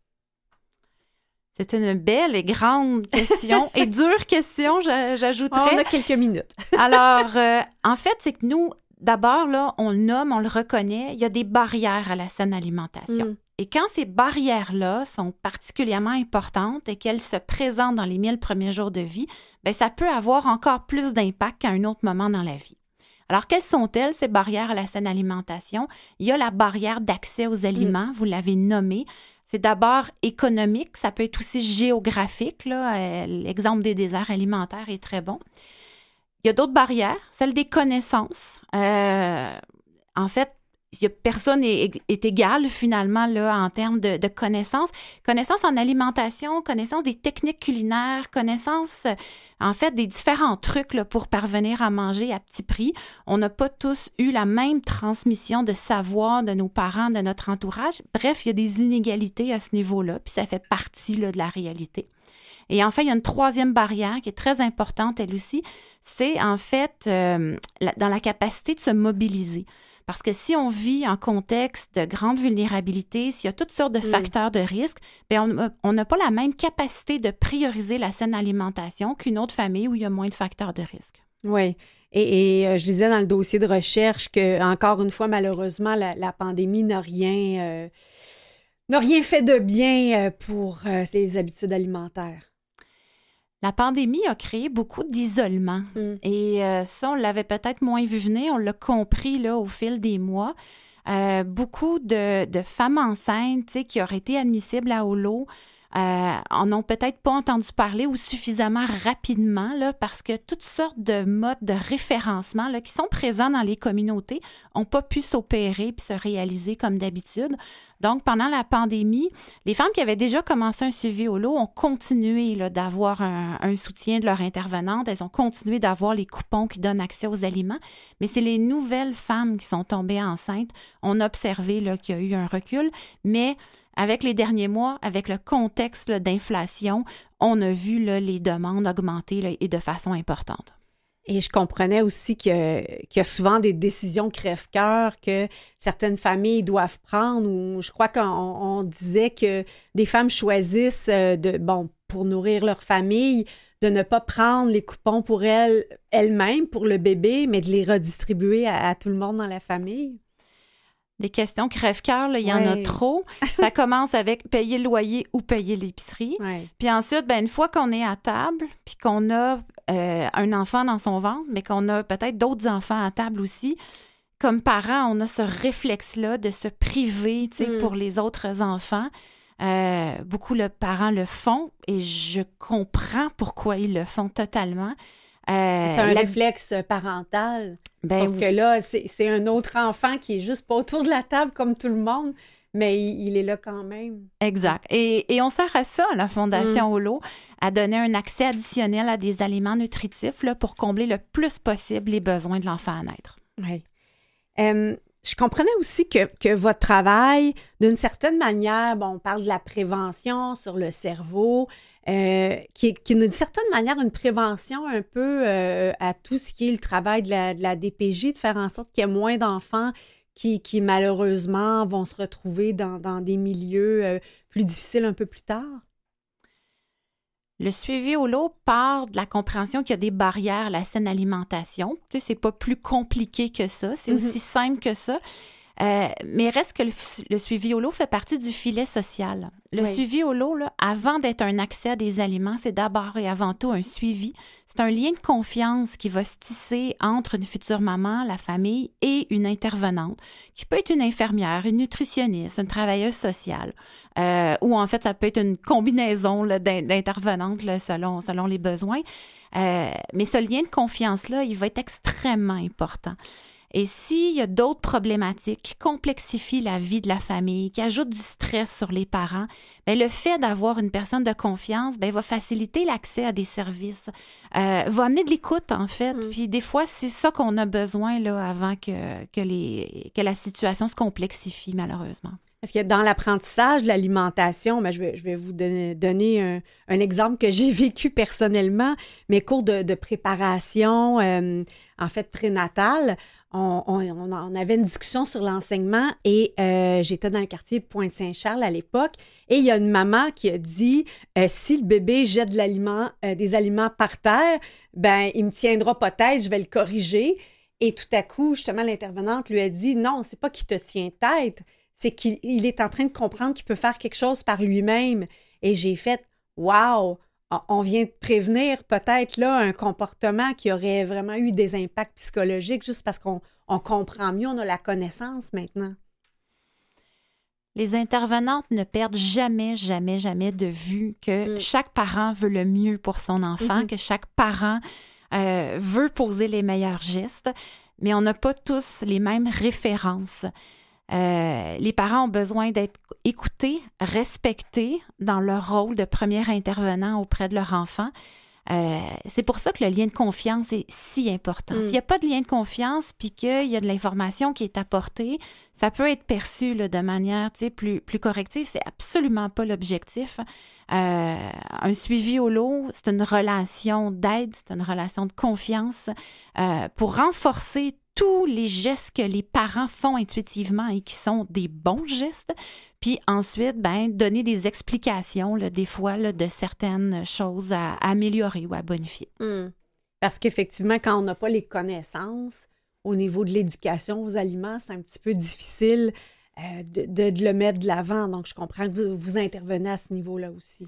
C'est une belle et grande question et dure question, j'ajouterais. On a quelques minutes. Alors, euh, en fait, c'est que nous, d'abord, là, on le nomme, on le reconnaît, il y a des barrières à la saine alimentation. Mm. Et quand ces barrières-là sont particulièrement importantes et qu'elles se présentent dans les mille premiers jours de vie, bien, ça peut avoir encore plus d'impact qu'à un autre moment dans la vie. Alors, quelles sont-elles, ces barrières à la saine alimentation? Il y a la barrière d'accès aux aliments, mm. vous l'avez nommé. C'est d'abord économique, ça peut être aussi géographique. Euh, l'exemple des déserts alimentaires est très bon. Il y a d'autres barrières, celle des connaissances. Euh, en fait, personne n'est est, égal finalement en termes de, connaissances. Connaissances en alimentation, connaissances des techniques culinaires, connaissances en fait des différents trucs pour parvenir à manger à petit prix. On n'a pas tous eu la même transmission de savoir de nos parents, de notre entourage. Bref, il y a des inégalités à ce niveau-là, puis ça fait partie de la réalité. Et enfin, il y a une troisième barrière qui est très importante, elle aussi, c'est en fait euh, dans la capacité de se mobiliser. Parce que si on vit en contexte de grande vulnérabilité, s'il y a toutes sortes de facteurs de risque, bien on n'a pas la même capacité de prioriser la saine alimentation qu'une autre famille où il y a moins de facteurs de risque. Oui. Et, euh, je disais dans le dossier de recherche que, encore une fois, malheureusement, la, pandémie n'a rien, euh, n'a rien fait de bien euh, pour ces habitudes alimentaires. La pandémie a créé beaucoup d'isolement. Mm. Et euh, ça, on l'avait peut-être moins vu venir, on l'a compris là, au fil des mois. Euh, beaucoup de, femmes enceintes qui auraient été admissibles à Holo euh, en ont peut-être pas entendu parler ou suffisamment rapidement là, parce que toutes sortes de modes de référencement là, qui sont présents dans les communautés n'ont pas pu s'opérer puis se réaliser comme d'habitude. Donc, pendant la pandémie, les femmes qui avaient déjà commencé un suivi au lot ont continué d'avoir un, soutien de leur intervenante. Elles ont continué d'avoir les coupons qui donnent accès aux aliments. Mais c'est les nouvelles femmes qui sont tombées enceintes. On a observé qu'il y a eu un recul, mais avec les derniers mois, avec le contexte d'inflation, on a vu les demandes augmenter et de façon importante. Et je comprenais aussi qu'il y, a souvent des décisions crève-cœur que certaines familles doivent prendre, ou je crois qu'on disait que des femmes choisissent euh, de, bon, pour nourrir leur famille, de ne pas prendre les coupons pour elles, elles-mêmes, pour le bébé, mais de les redistribuer à tout le monde dans la famille. Des questions crève-cœur, il y en a trop. Ça commence avec payer le loyer ou payer l'épicerie. Puis ensuite, ben, une fois qu'on est à table, puis qu'on a euh, un enfant dans son ventre, mais qu'on a peut-être d'autres enfants à table aussi, comme parents, on a ce réflexe-là de se priver mm. pour les autres enfants. Euh, beaucoup de parents le font et je comprends pourquoi ils le font totalement. Euh, c'est un réflexe parental. Ben Sauf que là, c'est un autre enfant qui est juste pas autour de la table comme tout le monde, mais il, est là quand même. Exact. Et, on sert à ça, la Fondation mm. Holo, à donner un accès additionnel à des aliments nutritifs là, pour combler le plus possible les besoins de l'enfant à naître. Oui. Je comprenais aussi que, que votre travail, d'une certaine manière, bon, on parle de la prévention sur le cerveau, euh, qui, est, d'une certaine manière une prévention un peu euh, à tout ce qui est le travail de la, de la DPJ, de faire en sorte qu'il y ait moins d'enfants qui, qui, malheureusement vont se retrouver dans, dans des milieux euh, plus difficiles un peu plus tard? Le suivi au lot part de la compréhension qu'il y a des barrières à la saine alimentation. Tu sais, c'est pas plus compliqué que ça, c'est mm-hmm. aussi simple que ça. Euh, mais reste que le, suivi au lot fait partie du filet social. Le Oui. suivi au lot, là, avant d'être un accès à des aliments, c'est d'abord et avant tout un suivi. C'est un lien de confiance qui va se tisser entre une future maman, la famille et une intervenante, qui peut être une infirmière, une nutritionniste, une travailleuse sociale, euh, ou en fait, ça peut être une combinaison d'intervenantes selon, selon les besoins. Euh, mais ce lien de confiance-là, il va être extrêmement important. Et s'il y a d'autres problématiques qui complexifient la vie de la famille, qui ajoutent du stress sur les parents, bien, le fait d'avoir une personne de confiance bien, va faciliter l'accès à des services, euh, va amener de l'écoute, en fait. Mm. Puis des fois, c'est ça qu'on a besoin là, avant que, que, les, que la situation se complexifie, malheureusement. Parce que dans l'apprentissage de l'alimentation, ben, je, vais, je vais vous donner, un, exemple que j'ai vécu personnellement. Mes cours de, préparation, euh, en fait, prénatale, on, on- on avait une discussion sur l'enseignement et euh, j'étais dans le quartier Pointe-Saint-Charles à l'époque. Et il y a une maman qui a dit euh, si le bébé jette des aliments par terre, ben il me tiendra pas tête, je vais le corriger. Et tout à coup, justement, l'intervenante lui a dit non, c'est pas qu'il te tient tête, c'est qu'il il est en train de comprendre qu'il peut faire quelque chose par lui-même. Et j'ai fait Wow! On- vient de prévenir peut-être là un comportement qui aurait vraiment eu des impacts psychologiques juste parce qu'on on comprend mieux, on a la connaissance maintenant. Les intervenantes ne perdent jamais, jamais, jamais de vue que Mm. chaque parent veut le mieux pour son enfant, Mhm. que chaque parent euh, veut poser les meilleurs gestes, mais on n'a pas tous les mêmes références. Euh, les parents ont besoin d'être écoutés, respectés dans leur rôle de premier intervenant auprès de leur enfant. Euh, c'est pour ça que le lien de confiance est si important. Mm. S'il n'y a pas de lien de confiance, puis qu'il y a de l'information qui est apportée, ça peut être perçu là, de manière plus, plus corrective. C'est absolument pas l'objectif. Euh, un suivi au lot, c'est une relation d'aide, c'est une relation de confiance euh, pour renforcer tous les gestes que les parents font intuitivement et qui sont des bons gestes. Puis ensuite, ben, donner des explications, là, des fois, de certaines choses à améliorer ou à bonifier. Parce qu'effectivement, quand on n'a pas les connaissances au niveau de l'éducation aux aliments, c'est un petit peu difficile euh, de, le mettre de l'avant. Donc, je comprends que vous, vous intervenez à ce niveau-là aussi.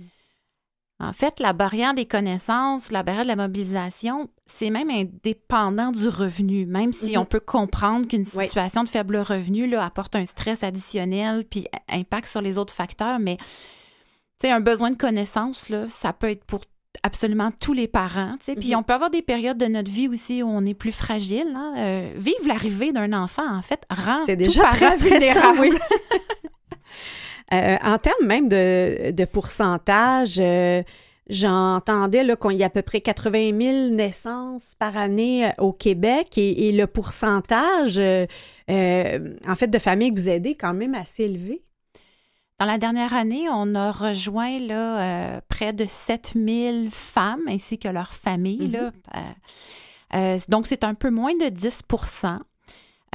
En fait, la barrière des connaissances, la barrière de la mobilisation, c'est même indépendant du revenu, même si Mhm. on peut comprendre qu'une Oui. situation de faible revenu là, apporte un stress additionnel puis impact sur les autres facteurs, mais un besoin de connaissances, là, ça peut être pour absolument tous les parents. Puis Mhm. on peut avoir des périodes de notre vie aussi où on est plus fragile. hein. Euh, vivre l'arrivée d'un enfant, en fait, rend C'est tout déjà parent très stressant, oui. Euh, en termes même de, de pourcentage, euh, j'entendais qu'il y a à peu près 80 000 naissances par année euh, au Québec et, et le pourcentage, euh, en fait, de familles que vous aidez est quand même assez élevé. Dans la dernière année, on a rejoint là, euh, près de 7000 femmes ainsi que leurs familles. Là. Euh, euh, donc, c'est un peu moins de 10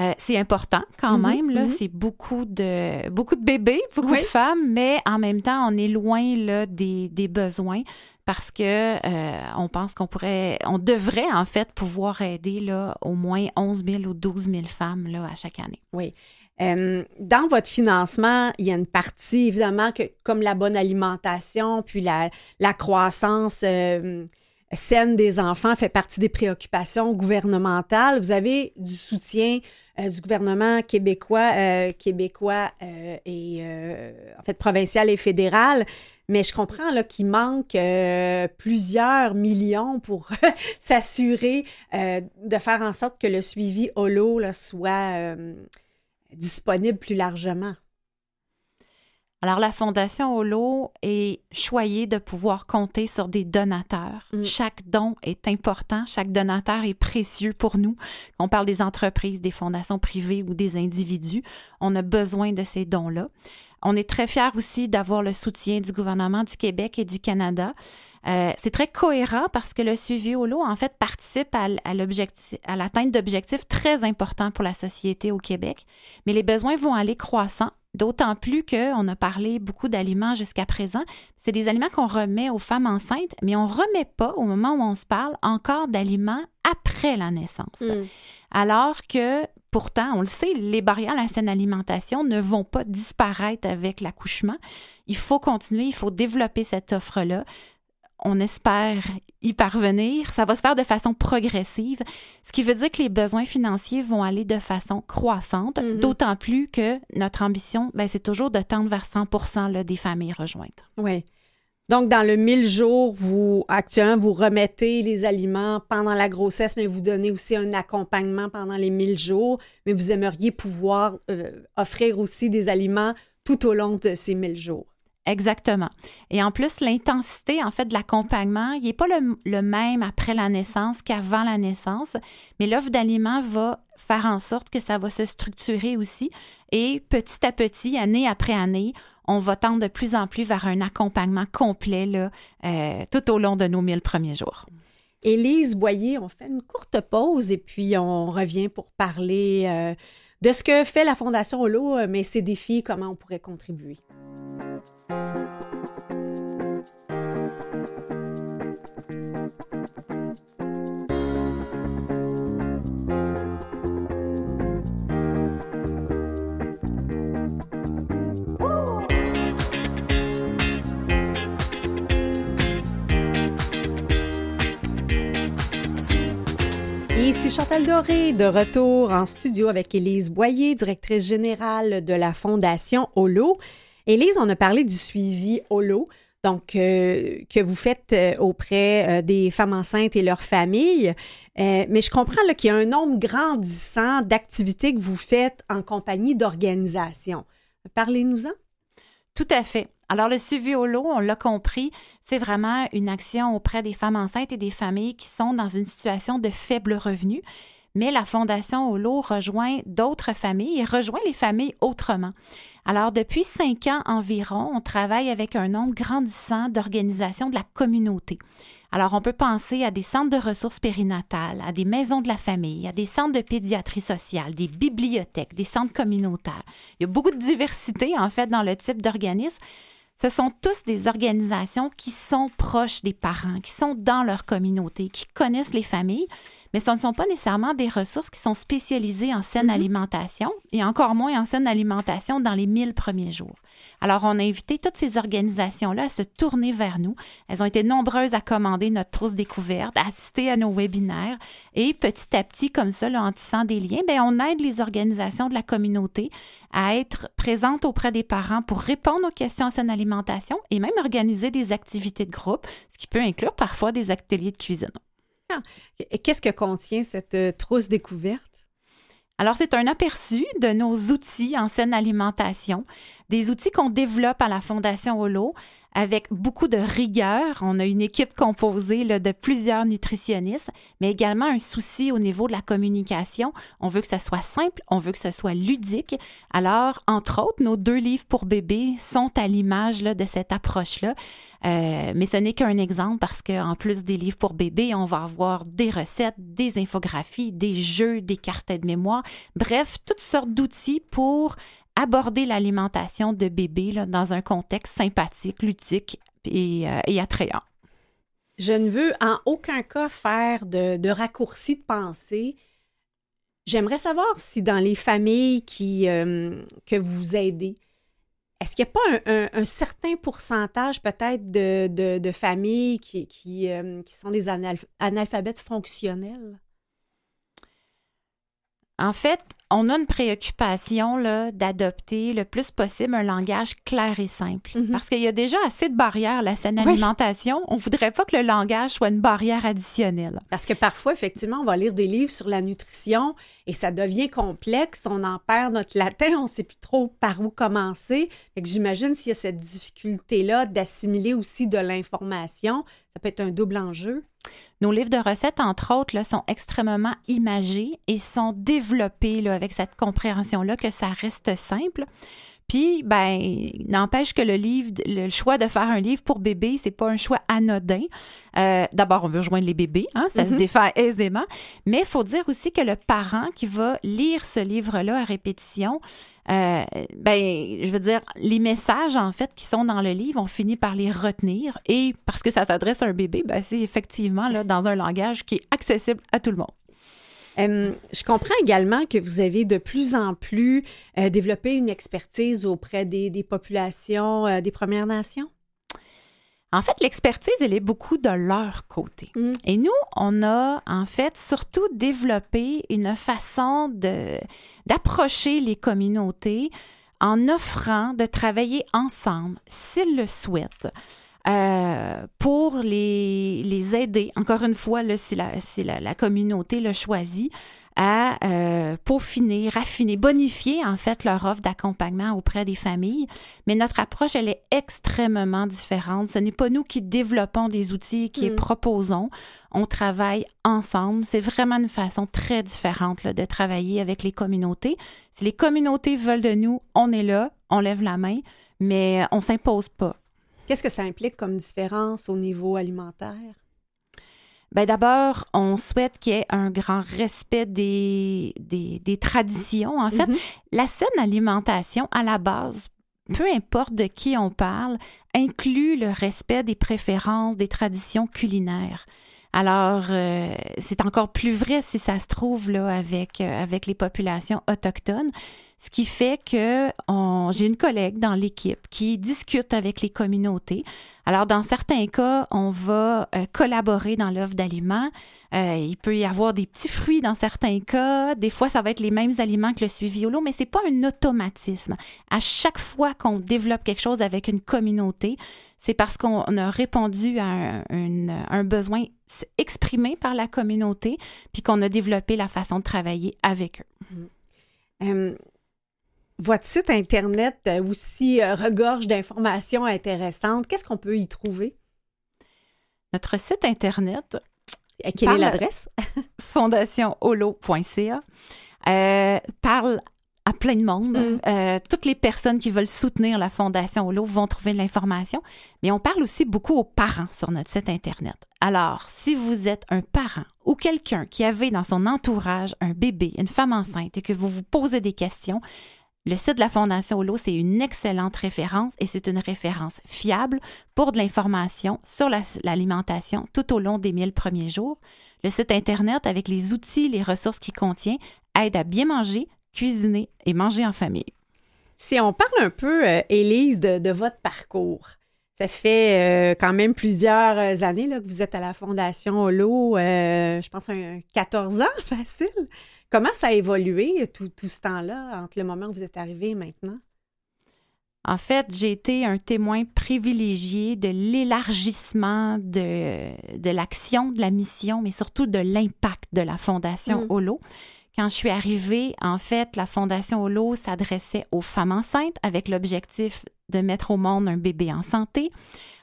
Euh, c'est important quand Mhm, même, là. mhm. c'est beaucoup de, beaucoup de bébés, beaucoup Oui. de femmes, mais en même temps, on est loin là, des, des besoins parce que euh, on pense qu'on pourrait, on devrait en fait pouvoir aider là, au moins 11 000 ou 12 000 femmes là, à chaque année. Euh, dans votre financement, il y a une partie, évidemment, que, comme la bonne alimentation, puis la, la croissance euh, saine des enfants fait partie des préoccupations gouvernementales. Vous avez du soutien du gouvernement québécois, euh, québécois euh, et euh, en fait provincial et fédéral. Mais je comprends là, qu'il manque euh, plusieurs millions pour s'assurer euh, de faire en sorte que le suivi holo là, soit euh, disponible plus largement. Alors, la Fondation Holo est choyée de pouvoir compter sur des donateurs. Mm. Chaque don est important, chaque donateur est précieux pour nous. On parle des entreprises, des fondations privées ou des individus. On a besoin de ces dons-là. On est très fiers aussi d'avoir le soutien du gouvernement du Québec et du Canada. Euh, c'est très cohérent parce que le suivi Holo, en fait, participe à, à l'atteinte d'objectifs très importants pour la société au Québec. Mais les besoins vont aller croissant D'autant plus qu'on a parlé beaucoup d'aliments jusqu'à présent. C'est des aliments qu'on remet aux femmes enceintes, mais on ne remet pas, au moment où on se parle, encore d'aliments après la naissance. Mm. Alors que Pourtant, on le sait, les barrières à la saine alimentation ne vont pas disparaître avec l'accouchement. Il faut continuer, il faut développer cette offre-là. On espère y parvenir. Ça va se faire de façon progressive, ce qui veut dire que les besoins financiers vont aller de façon croissante, Mhm. d'autant plus que notre ambition, ben, c'est toujours de tendre vers 100 là, des familles rejointes. Oui. Donc, dans le 1000 jours, vous, actuellement, vous remettez les aliments pendant la grossesse, mais vous donnez aussi un accompagnement pendant les 1000 jours, mais vous aimeriez pouvoir euh, offrir aussi des aliments tout au long de ces 1000 jours. Exactement. Et en plus, l'intensité, en fait, de l'accompagnement, il n'est pas le, même après la naissance qu'avant la naissance, mais l'offre d'aliments va faire en sorte que ça va se structurer aussi. Et petit à petit, année après année, on va tendre de plus en plus vers un accompagnement complet là, euh, tout au long de nos 1000 premiers jours. Élise Boyer, on fait une courte pause et puis on revient pour parler euh, de ce que fait la Fondation Holo, euh, mais ses défis, comment on pourrait contribuer. Ici Chantal Doré, de retour en studio avec Élise Boyer, directrice générale de la Fondation Holo. Élise, on a parlé du suivi Holo, donc euh, que vous faites euh, auprès euh, des femmes enceintes et leurs familles. Mais je comprends qu'il y a un nombre grandissant d'activités que vous faites en compagnie d'organisations. Parlez-nous-en. Tout à fait. Alors, le lot, on l'a compris, c'est vraiment une action auprès des femmes enceintes et des familles qui sont dans une situation de faible revenu. Mais la Fondation Holo rejoint d'autres familles et rejoint les familles autrement. Alors, depuis cinq ans environ, on travaille avec un nombre grandissant d'organisations de la communauté. Alors, on peut penser à des centres de ressources périnatales, à des maisons de la famille, à des centres de pédiatrie sociale, des bibliothèques, des centres communautaires. Il y a beaucoup de diversité, en fait, dans le type d'organisme. Ce sont tous des organisations qui sont proches des parents, qui sont dans leur communauté, qui connaissent les familles, mais ce ne sont pas nécessairement des ressources qui sont spécialisées en saine alimentation et encore moins en saine alimentation dans les 1000 premiers jours. Alors, on a invité toutes ces organisations-là à se tourner vers nous. Elles ont été nombreuses à commander notre trousse découverte, à assister à nos webinaires et petit à petit, comme ça, là, en tissant des liens, bien, on aide les organisations de la communauté à être présentes auprès des parents pour répondre aux questions en saine alimentation et même organiser des activités de groupe, ce qui peut inclure parfois des ateliers de cuisine. Qu'est-ce que contient cette euh, trousse découverte? Alors, c'est un aperçu de nos outils en saine alimentation, des outils qu'on développe à la Fondation Holo avec beaucoup de rigueur. On a une équipe composée de plusieurs nutritionnistes, mais également un souci au niveau de la communication. On veut que ce soit simple, on veut que ce soit ludique. Alors, entre autres, nos deux livres pour bébés sont à l'image de cette approche-là. Euh, mais ce n'est qu'un exemple parce qu'en plus des livres pour bébés, on va avoir des recettes, des infographies, des jeux, des cartes de mémoire, bref, toutes sortes d'outils pour aborder l'alimentation de bébés là, dans un contexte sympathique, ludique et, euh, et attrayant. Je ne veux en aucun cas faire de, de raccourcis de pensée. J'aimerais savoir si dans les familles qui, euh, que vous aidez, est-ce qu'il n'y a pas un, un- un certain pourcentage peut-être de, de- de familles qui, qui, euh, qui sont des analph- analphabètes fonctionnels? En fait, on a une préoccupation là, d'adopter le plus possible un langage clair et simple. Mhm. Parce qu'il y a déjà assez de barrières à la saine Oui. alimentation. On ne voudrait pas que le langage soit une barrière additionnelle. Parce que parfois, effectivement, on va lire des livres sur la nutrition et ça devient complexe, on en perd notre latin, on ne sait plus trop par où commencer. Fait que j'imagine s'il y a cette difficulté-là d'assimiler aussi de l'information, ça peut être un double enjeu. Nos livres de recettes, entre autres, là, sont extrêmement imagés et sont développés là, avec cette compréhension-là que ça reste simple. Puis, ben, n'empêche que le livre, le choix de faire un livre pour bébé, c'est pas un choix anodin. Euh, D'abord, on veut rejoindre les bébés, hein, ça se Mhm. défend aisément. Mais il faut dire aussi que le parent qui va lire ce livre-là à répétition, euh, ben, je veux dire, les messages, en fait, qui sont dans le livre, on finit par les retenir. Et parce que ça s'adresse à un bébé, ben, c'est effectivement là, dans un langage qui est accessible à tout le monde. Je comprends également que vous avez de plus en plus euh, développé une expertise auprès des, des populations euh, des Premières Nations. En fait, l'expertise, elle est beaucoup de leur côté. Mm. Et nous, on a en fait surtout développé une façon de d'approcher les communautés en offrant de travailler ensemble, s'ils le souhaitent, euh, pour les, les aider, encore une fois, là, si, la, si la, la communauté le choisit, à euh, peaufiner, raffiner, bonifier en fait leur offre d'accompagnement auprès des familles. Mais notre approche, elle est extrêmement différente. Ce n'est pas nous qui développons des outils, qui les Mm. proposons. On travaille ensemble. C'est vraiment une façon très différente là, de travailler avec les communautés. Si les communautés veulent de nous, on est là, on lève la main, mais on s'impose pas. Qu'est-ce que ça implique comme différence au niveau alimentaire? Ben d'abord, on souhaite qu'il y ait un grand respect des, des, des traditions. En fait, Mhm. la saine alimentation, à la base, peu importe de qui on parle, inclut le respect des préférences, des traditions culinaires. Alors, euh, c'est encore plus vrai si ça se trouve là avec, euh, avec les populations autochtones. Ce qui fait que j'ai une collègue dans l'équipe qui discute avec les communautés. Alors, dans certains cas, on va euh, collaborer dans l'offre d'aliments. Euh, il peut y avoir des petits fruits dans certains cas. Des fois, ça va être les mêmes aliments que le suivi au lot, mais c'est pas un automatisme. À chaque fois qu'on développe quelque chose avec une communauté, c'est parce qu'on a répondu à un, un besoin exprimé par la communauté, puis qu'on a développé la façon de travailler avec eux. Euh, votre site Internet euh, aussi euh, regorge d'informations intéressantes. Qu'est-ce qu'on peut y trouver? Notre site Internet, Euh, Quelle est l'adresse? fondationholo.ca, euh, parle à plein de monde. Mm. Euh, toutes les personnes qui veulent soutenir la Fondation Holo vont trouver de l'information. Mais on parle aussi beaucoup aux parents sur notre site Internet. Alors, si vous êtes un parent ou quelqu'un qui avait dans son entourage un bébé, une femme enceinte et que vous vous posez des questions, le site de la Fondation Holo, c'est une excellente référence et c'est une référence fiable pour de l'information sur la- l'alimentation tout au long des 1000 premiers jours. Le site Internet, avec les outils, les ressources qu'il contient, aide à bien manger, cuisiner et manger en famille. Si on parle un peu, euh, Élise, de, votre parcours. Ça fait euh, quand même plusieurs euh, années que vous êtes à la Fondation Holo, euh, je pense un 14 ans, facile. Comment ça a évolué tout, tout ce temps-là, entre le moment où vous êtes arrivé et maintenant? En fait, j'ai été un témoin privilégié de l'élargissement de, de l'action, de la mission, mais surtout de l'impact de la Fondation Mm. Holo. Quand je suis arrivée, en fait, la Fondation Holo s'adressait aux femmes enceintes avec l'objectif de mettre au monde un bébé en santé.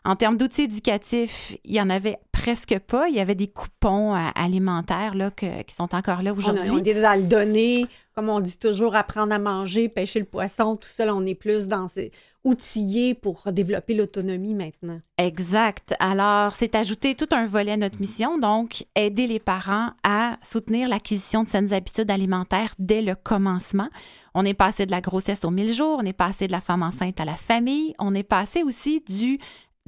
En termes d'outils éducatifs, il y en avait presque pas. Il y avait des coupons euh, alimentaires là, que- qui sont encore là On, aujourd'hui. on est dans le donner, comme on dit toujours, apprendre à manger, pêcher le poisson, tout ça, on est plus dans ces outillés pour développer l'autonomie maintenant. Exact. Alors, c'est ajouté tout un volet à notre mission, donc aider les parents à soutenir l'acquisition de saines habitudes alimentaires dès le commencement. On est passé de la grossesse aux 1000 jours, on est passé de la femme enceinte à la famille, on est passé aussi du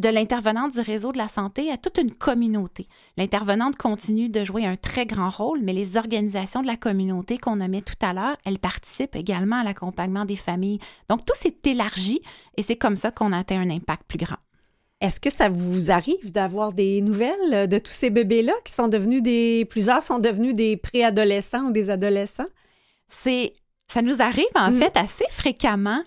de l'intervenante du réseau de la santé à toute une communauté. L'intervenante continue de jouer un très grand rôle, mais les organisations de la communauté qu'on nommait tout à l'heure, elles participent également à l'accompagnement des familles. Donc, tout s'est élargi et c'est comme ça qu'on atteint un impact plus grand. Est-ce que ça vous arrive d'avoir des nouvelles de tous ces bébés-là qui sont devenus des... Plusieurs sont devenus des préadolescents ou des adolescents? c'est ça nous arrive en Mm. fait assez fréquemment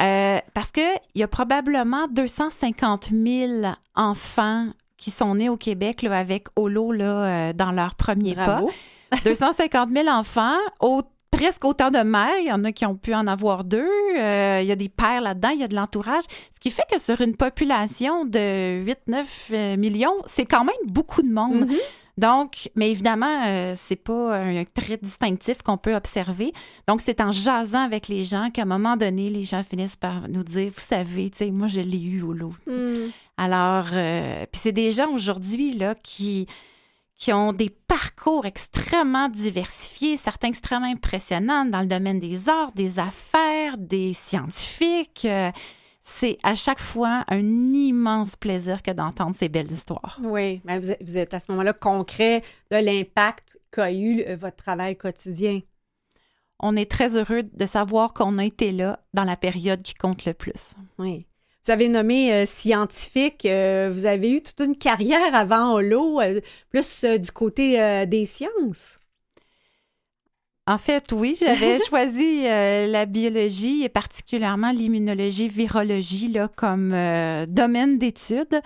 euh, parce que il y a probablement 250 000 enfants qui sont nés au Québec là, avec Holo là, euh, dans leur premier Bravo. pas. 250 000 enfants, au- presque autant de mères. Il y en a qui ont pu en avoir deux. Euh, il y a des pères là-dedans, il y a de l'entourage. Ce qui fait que sur une population de 8-9 euh, millions, c'est quand même beaucoup de monde. Mhm. Donc, mais évidemment, euh, c'est pas un trait distinctif qu'on peut observer. Donc, c'est en jasant avec les gens qu'à un moment donné, les gens finissent par nous dire, vous savez, tu sais, moi, je l'ai eu au lot. Hmm. Alors, euh, puis c'est des gens aujourd'hui, là, qui, qui ont des parcours extrêmement diversifiés, certains extrêmement impressionnants dans le domaine des arts, des affaires, des scientifiques. euh, c'est à chaque fois un immense plaisir que d'entendre ces belles histoires. Oui, mais vous, êtes, vous êtes à ce moment-là concret de l'impact qu'a eu euh, votre travail quotidien. On est très heureux de savoir qu'on a été là dans la période qui compte le plus. Oui. Vous avez nommé euh, scientifique, euh, vous avez eu toute une carrière avant Holo, euh, plus du côté des sciences. En fait, oui, j'avais choisi euh, la biologie et particulièrement l'immunologie, virologie là, comme euh, domaine d'études.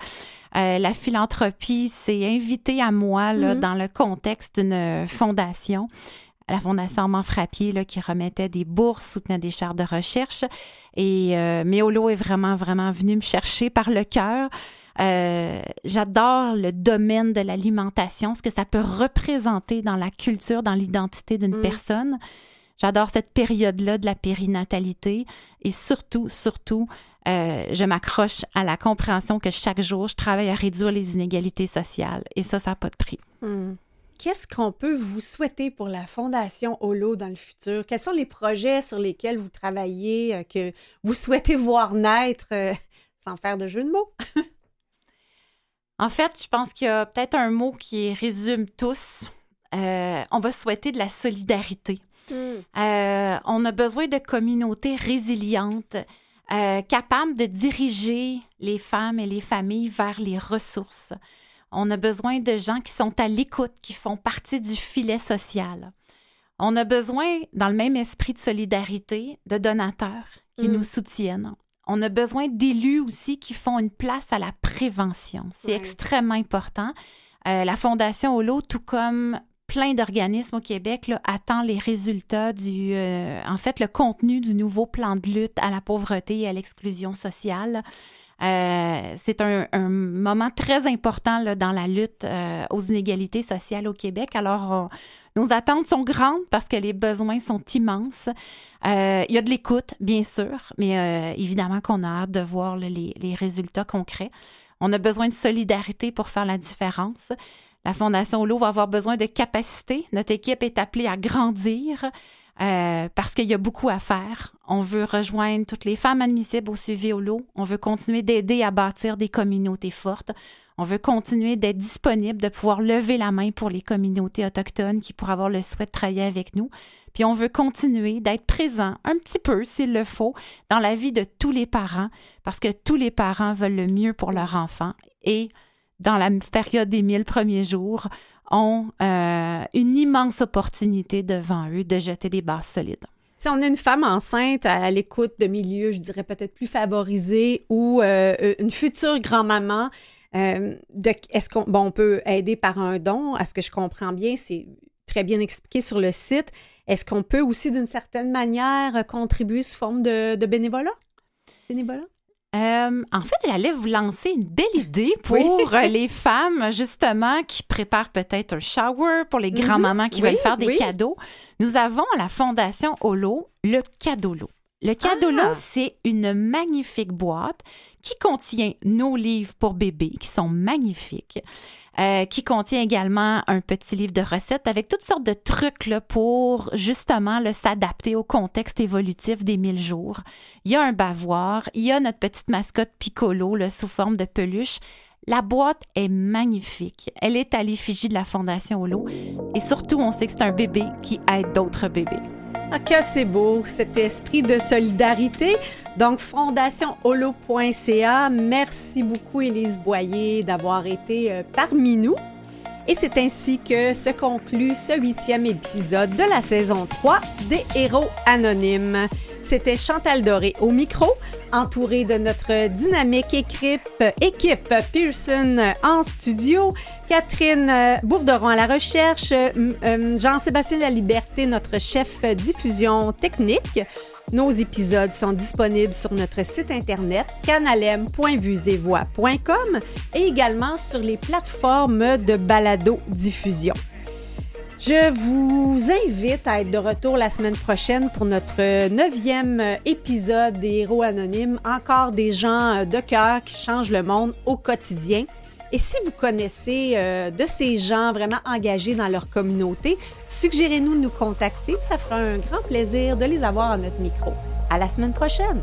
Euh, la philanthropie s'est invitée à moi là, Mhm. dans le contexte d'une fondation, la Fondation Armand Frappier, là, qui remettait des bourses, soutenait des chaires de recherche. Et euh, Méolo est vraiment, vraiment venu me chercher par le cœur. Euh, J'adore le domaine de l'alimentation, ce que ça peut représenter dans la culture, dans l'identité d'une Mm. personne. J'adore cette période-là de la périnatalité et surtout, surtout, euh, je m'accroche à la compréhension que chaque jour, je travaille à réduire les inégalités sociales et ça, ça n'a pas de prix. Hmm. Qu'est-ce qu'on peut vous souhaiter pour la Fondation Holo dans le futur? Quels sont les projets sur lesquels vous travaillez, euh, que vous souhaitez voir naître, euh, sans faire de jeu de mots? En fait, je pense qu'il y a peut-être un mot qui résume tous. Euh, on va souhaiter de la solidarité. Euh, on a besoin de communautés résilientes, euh, capables de diriger les femmes et les familles vers les ressources. On a besoin de gens qui sont à l'écoute, qui font partie du filet social. On a besoin, dans le même esprit de solidarité, de donateurs qui Mm. nous soutiennent. On a besoin d'élus aussi qui font une place à la prévention. C'est extrêmement important. Euh, la Fondation Holo, tout comme plein d'organismes au Québec, là, attend les résultats du, euh, en fait, le contenu du nouveau plan de lutte à la pauvreté et à l'exclusion sociale. Euh, c'est un, moment très important dans la lutte euh, aux inégalités sociales au Québec. Alors, nos attentes sont grandes parce que les besoins sont immenses. Euh, il y a de l'écoute, bien sûr, mais évidemment qu'on a hâte de voir les, résultats concrets. On a besoin de solidarité pour faire la différence. La Fondation Holo va avoir besoin de capacité. Notre équipe est appelée à grandir euh, parce qu'il y a beaucoup à faire. On veut rejoindre toutes les femmes admissibles au suivi Holo. On veut continuer d'aider à bâtir des communautés fortes. On veut continuer d'être disponible, de pouvoir lever la main pour les communautés autochtones qui pourraient avoir le souhait de travailler avec nous. Puis on veut continuer d'être présent un petit peu, s'il le faut, dans la vie de tous les parents, parce que tous les parents veulent le mieux pour leur enfant. Et dans la période des mille premiers jours, ont euh, une immense opportunité devant eux de jeter des bases solides. Si on est une femme enceinte à l'écoute de milieux, je dirais peut-être plus favorisés, ou euh, une future grand-maman, euh, est-ce qu'on bon, on peut aider par un don? À ce que je comprends bien, c'est très bien expliqué sur le site. Est-ce qu'on peut aussi, d'une certaine manière, euh, contribuer sous forme de, de bénévolat? Bénévolat? Euh, en fait, j'allais vous lancer une belle idée pour Oui. euh, les femmes, justement, qui préparent peut-être un shower, pour les Mhm. grands-mamans qui Oui, veulent faire des oui. cadeaux. Nous avons à la Fondation Holo le Cadolo. Le Cadolo, Ah! c'est une magnifique boîte qui contient nos livres pour bébés, qui sont magnifiques, euh, qui contient également un petit livre de recettes avec toutes sortes de trucs là, pour justement s'adapter au contexte évolutif des mille jours. Il y a un bavoir, il y a notre petite mascotte Piccolo là, sous forme de peluche. La boîte est magnifique. Elle est à l'effigie de la Fondation Holo. Et surtout, on sait que c'est un bébé qui aide d'autres bébés. Ah, que c'est beau, cet esprit de solidarité. Donc, fondationholo.ca. Merci beaucoup, Élise Boyer, d'avoir été euh, parmi nous. Et c'est ainsi que se conclut ce huitième épisode de la saison 3 des Héros Anonymes. C'était Chantal Doré au micro, entourée de notre dynamique équipe, Pearson en studio, Catherine euh, Bourderon à la recherche, euh, euh, Jean-Sébastien Laliberté, notre chef diffusion technique. Nos épisodes sont disponibles sur notre site internet canalem.vuesetvoix.com et également sur les plateformes de balado-diffusion. Je vous invite à être de retour la semaine prochaine pour notre neuvième épisode des Héros Anonymes. Encore des gens de cœur qui changent le monde au quotidien. Et si vous connaissez euh, de ces gens vraiment engagés dans leur communauté, suggérez-nous de nous contacter. Ça fera un grand plaisir de les avoir à notre micro. À la semaine prochaine!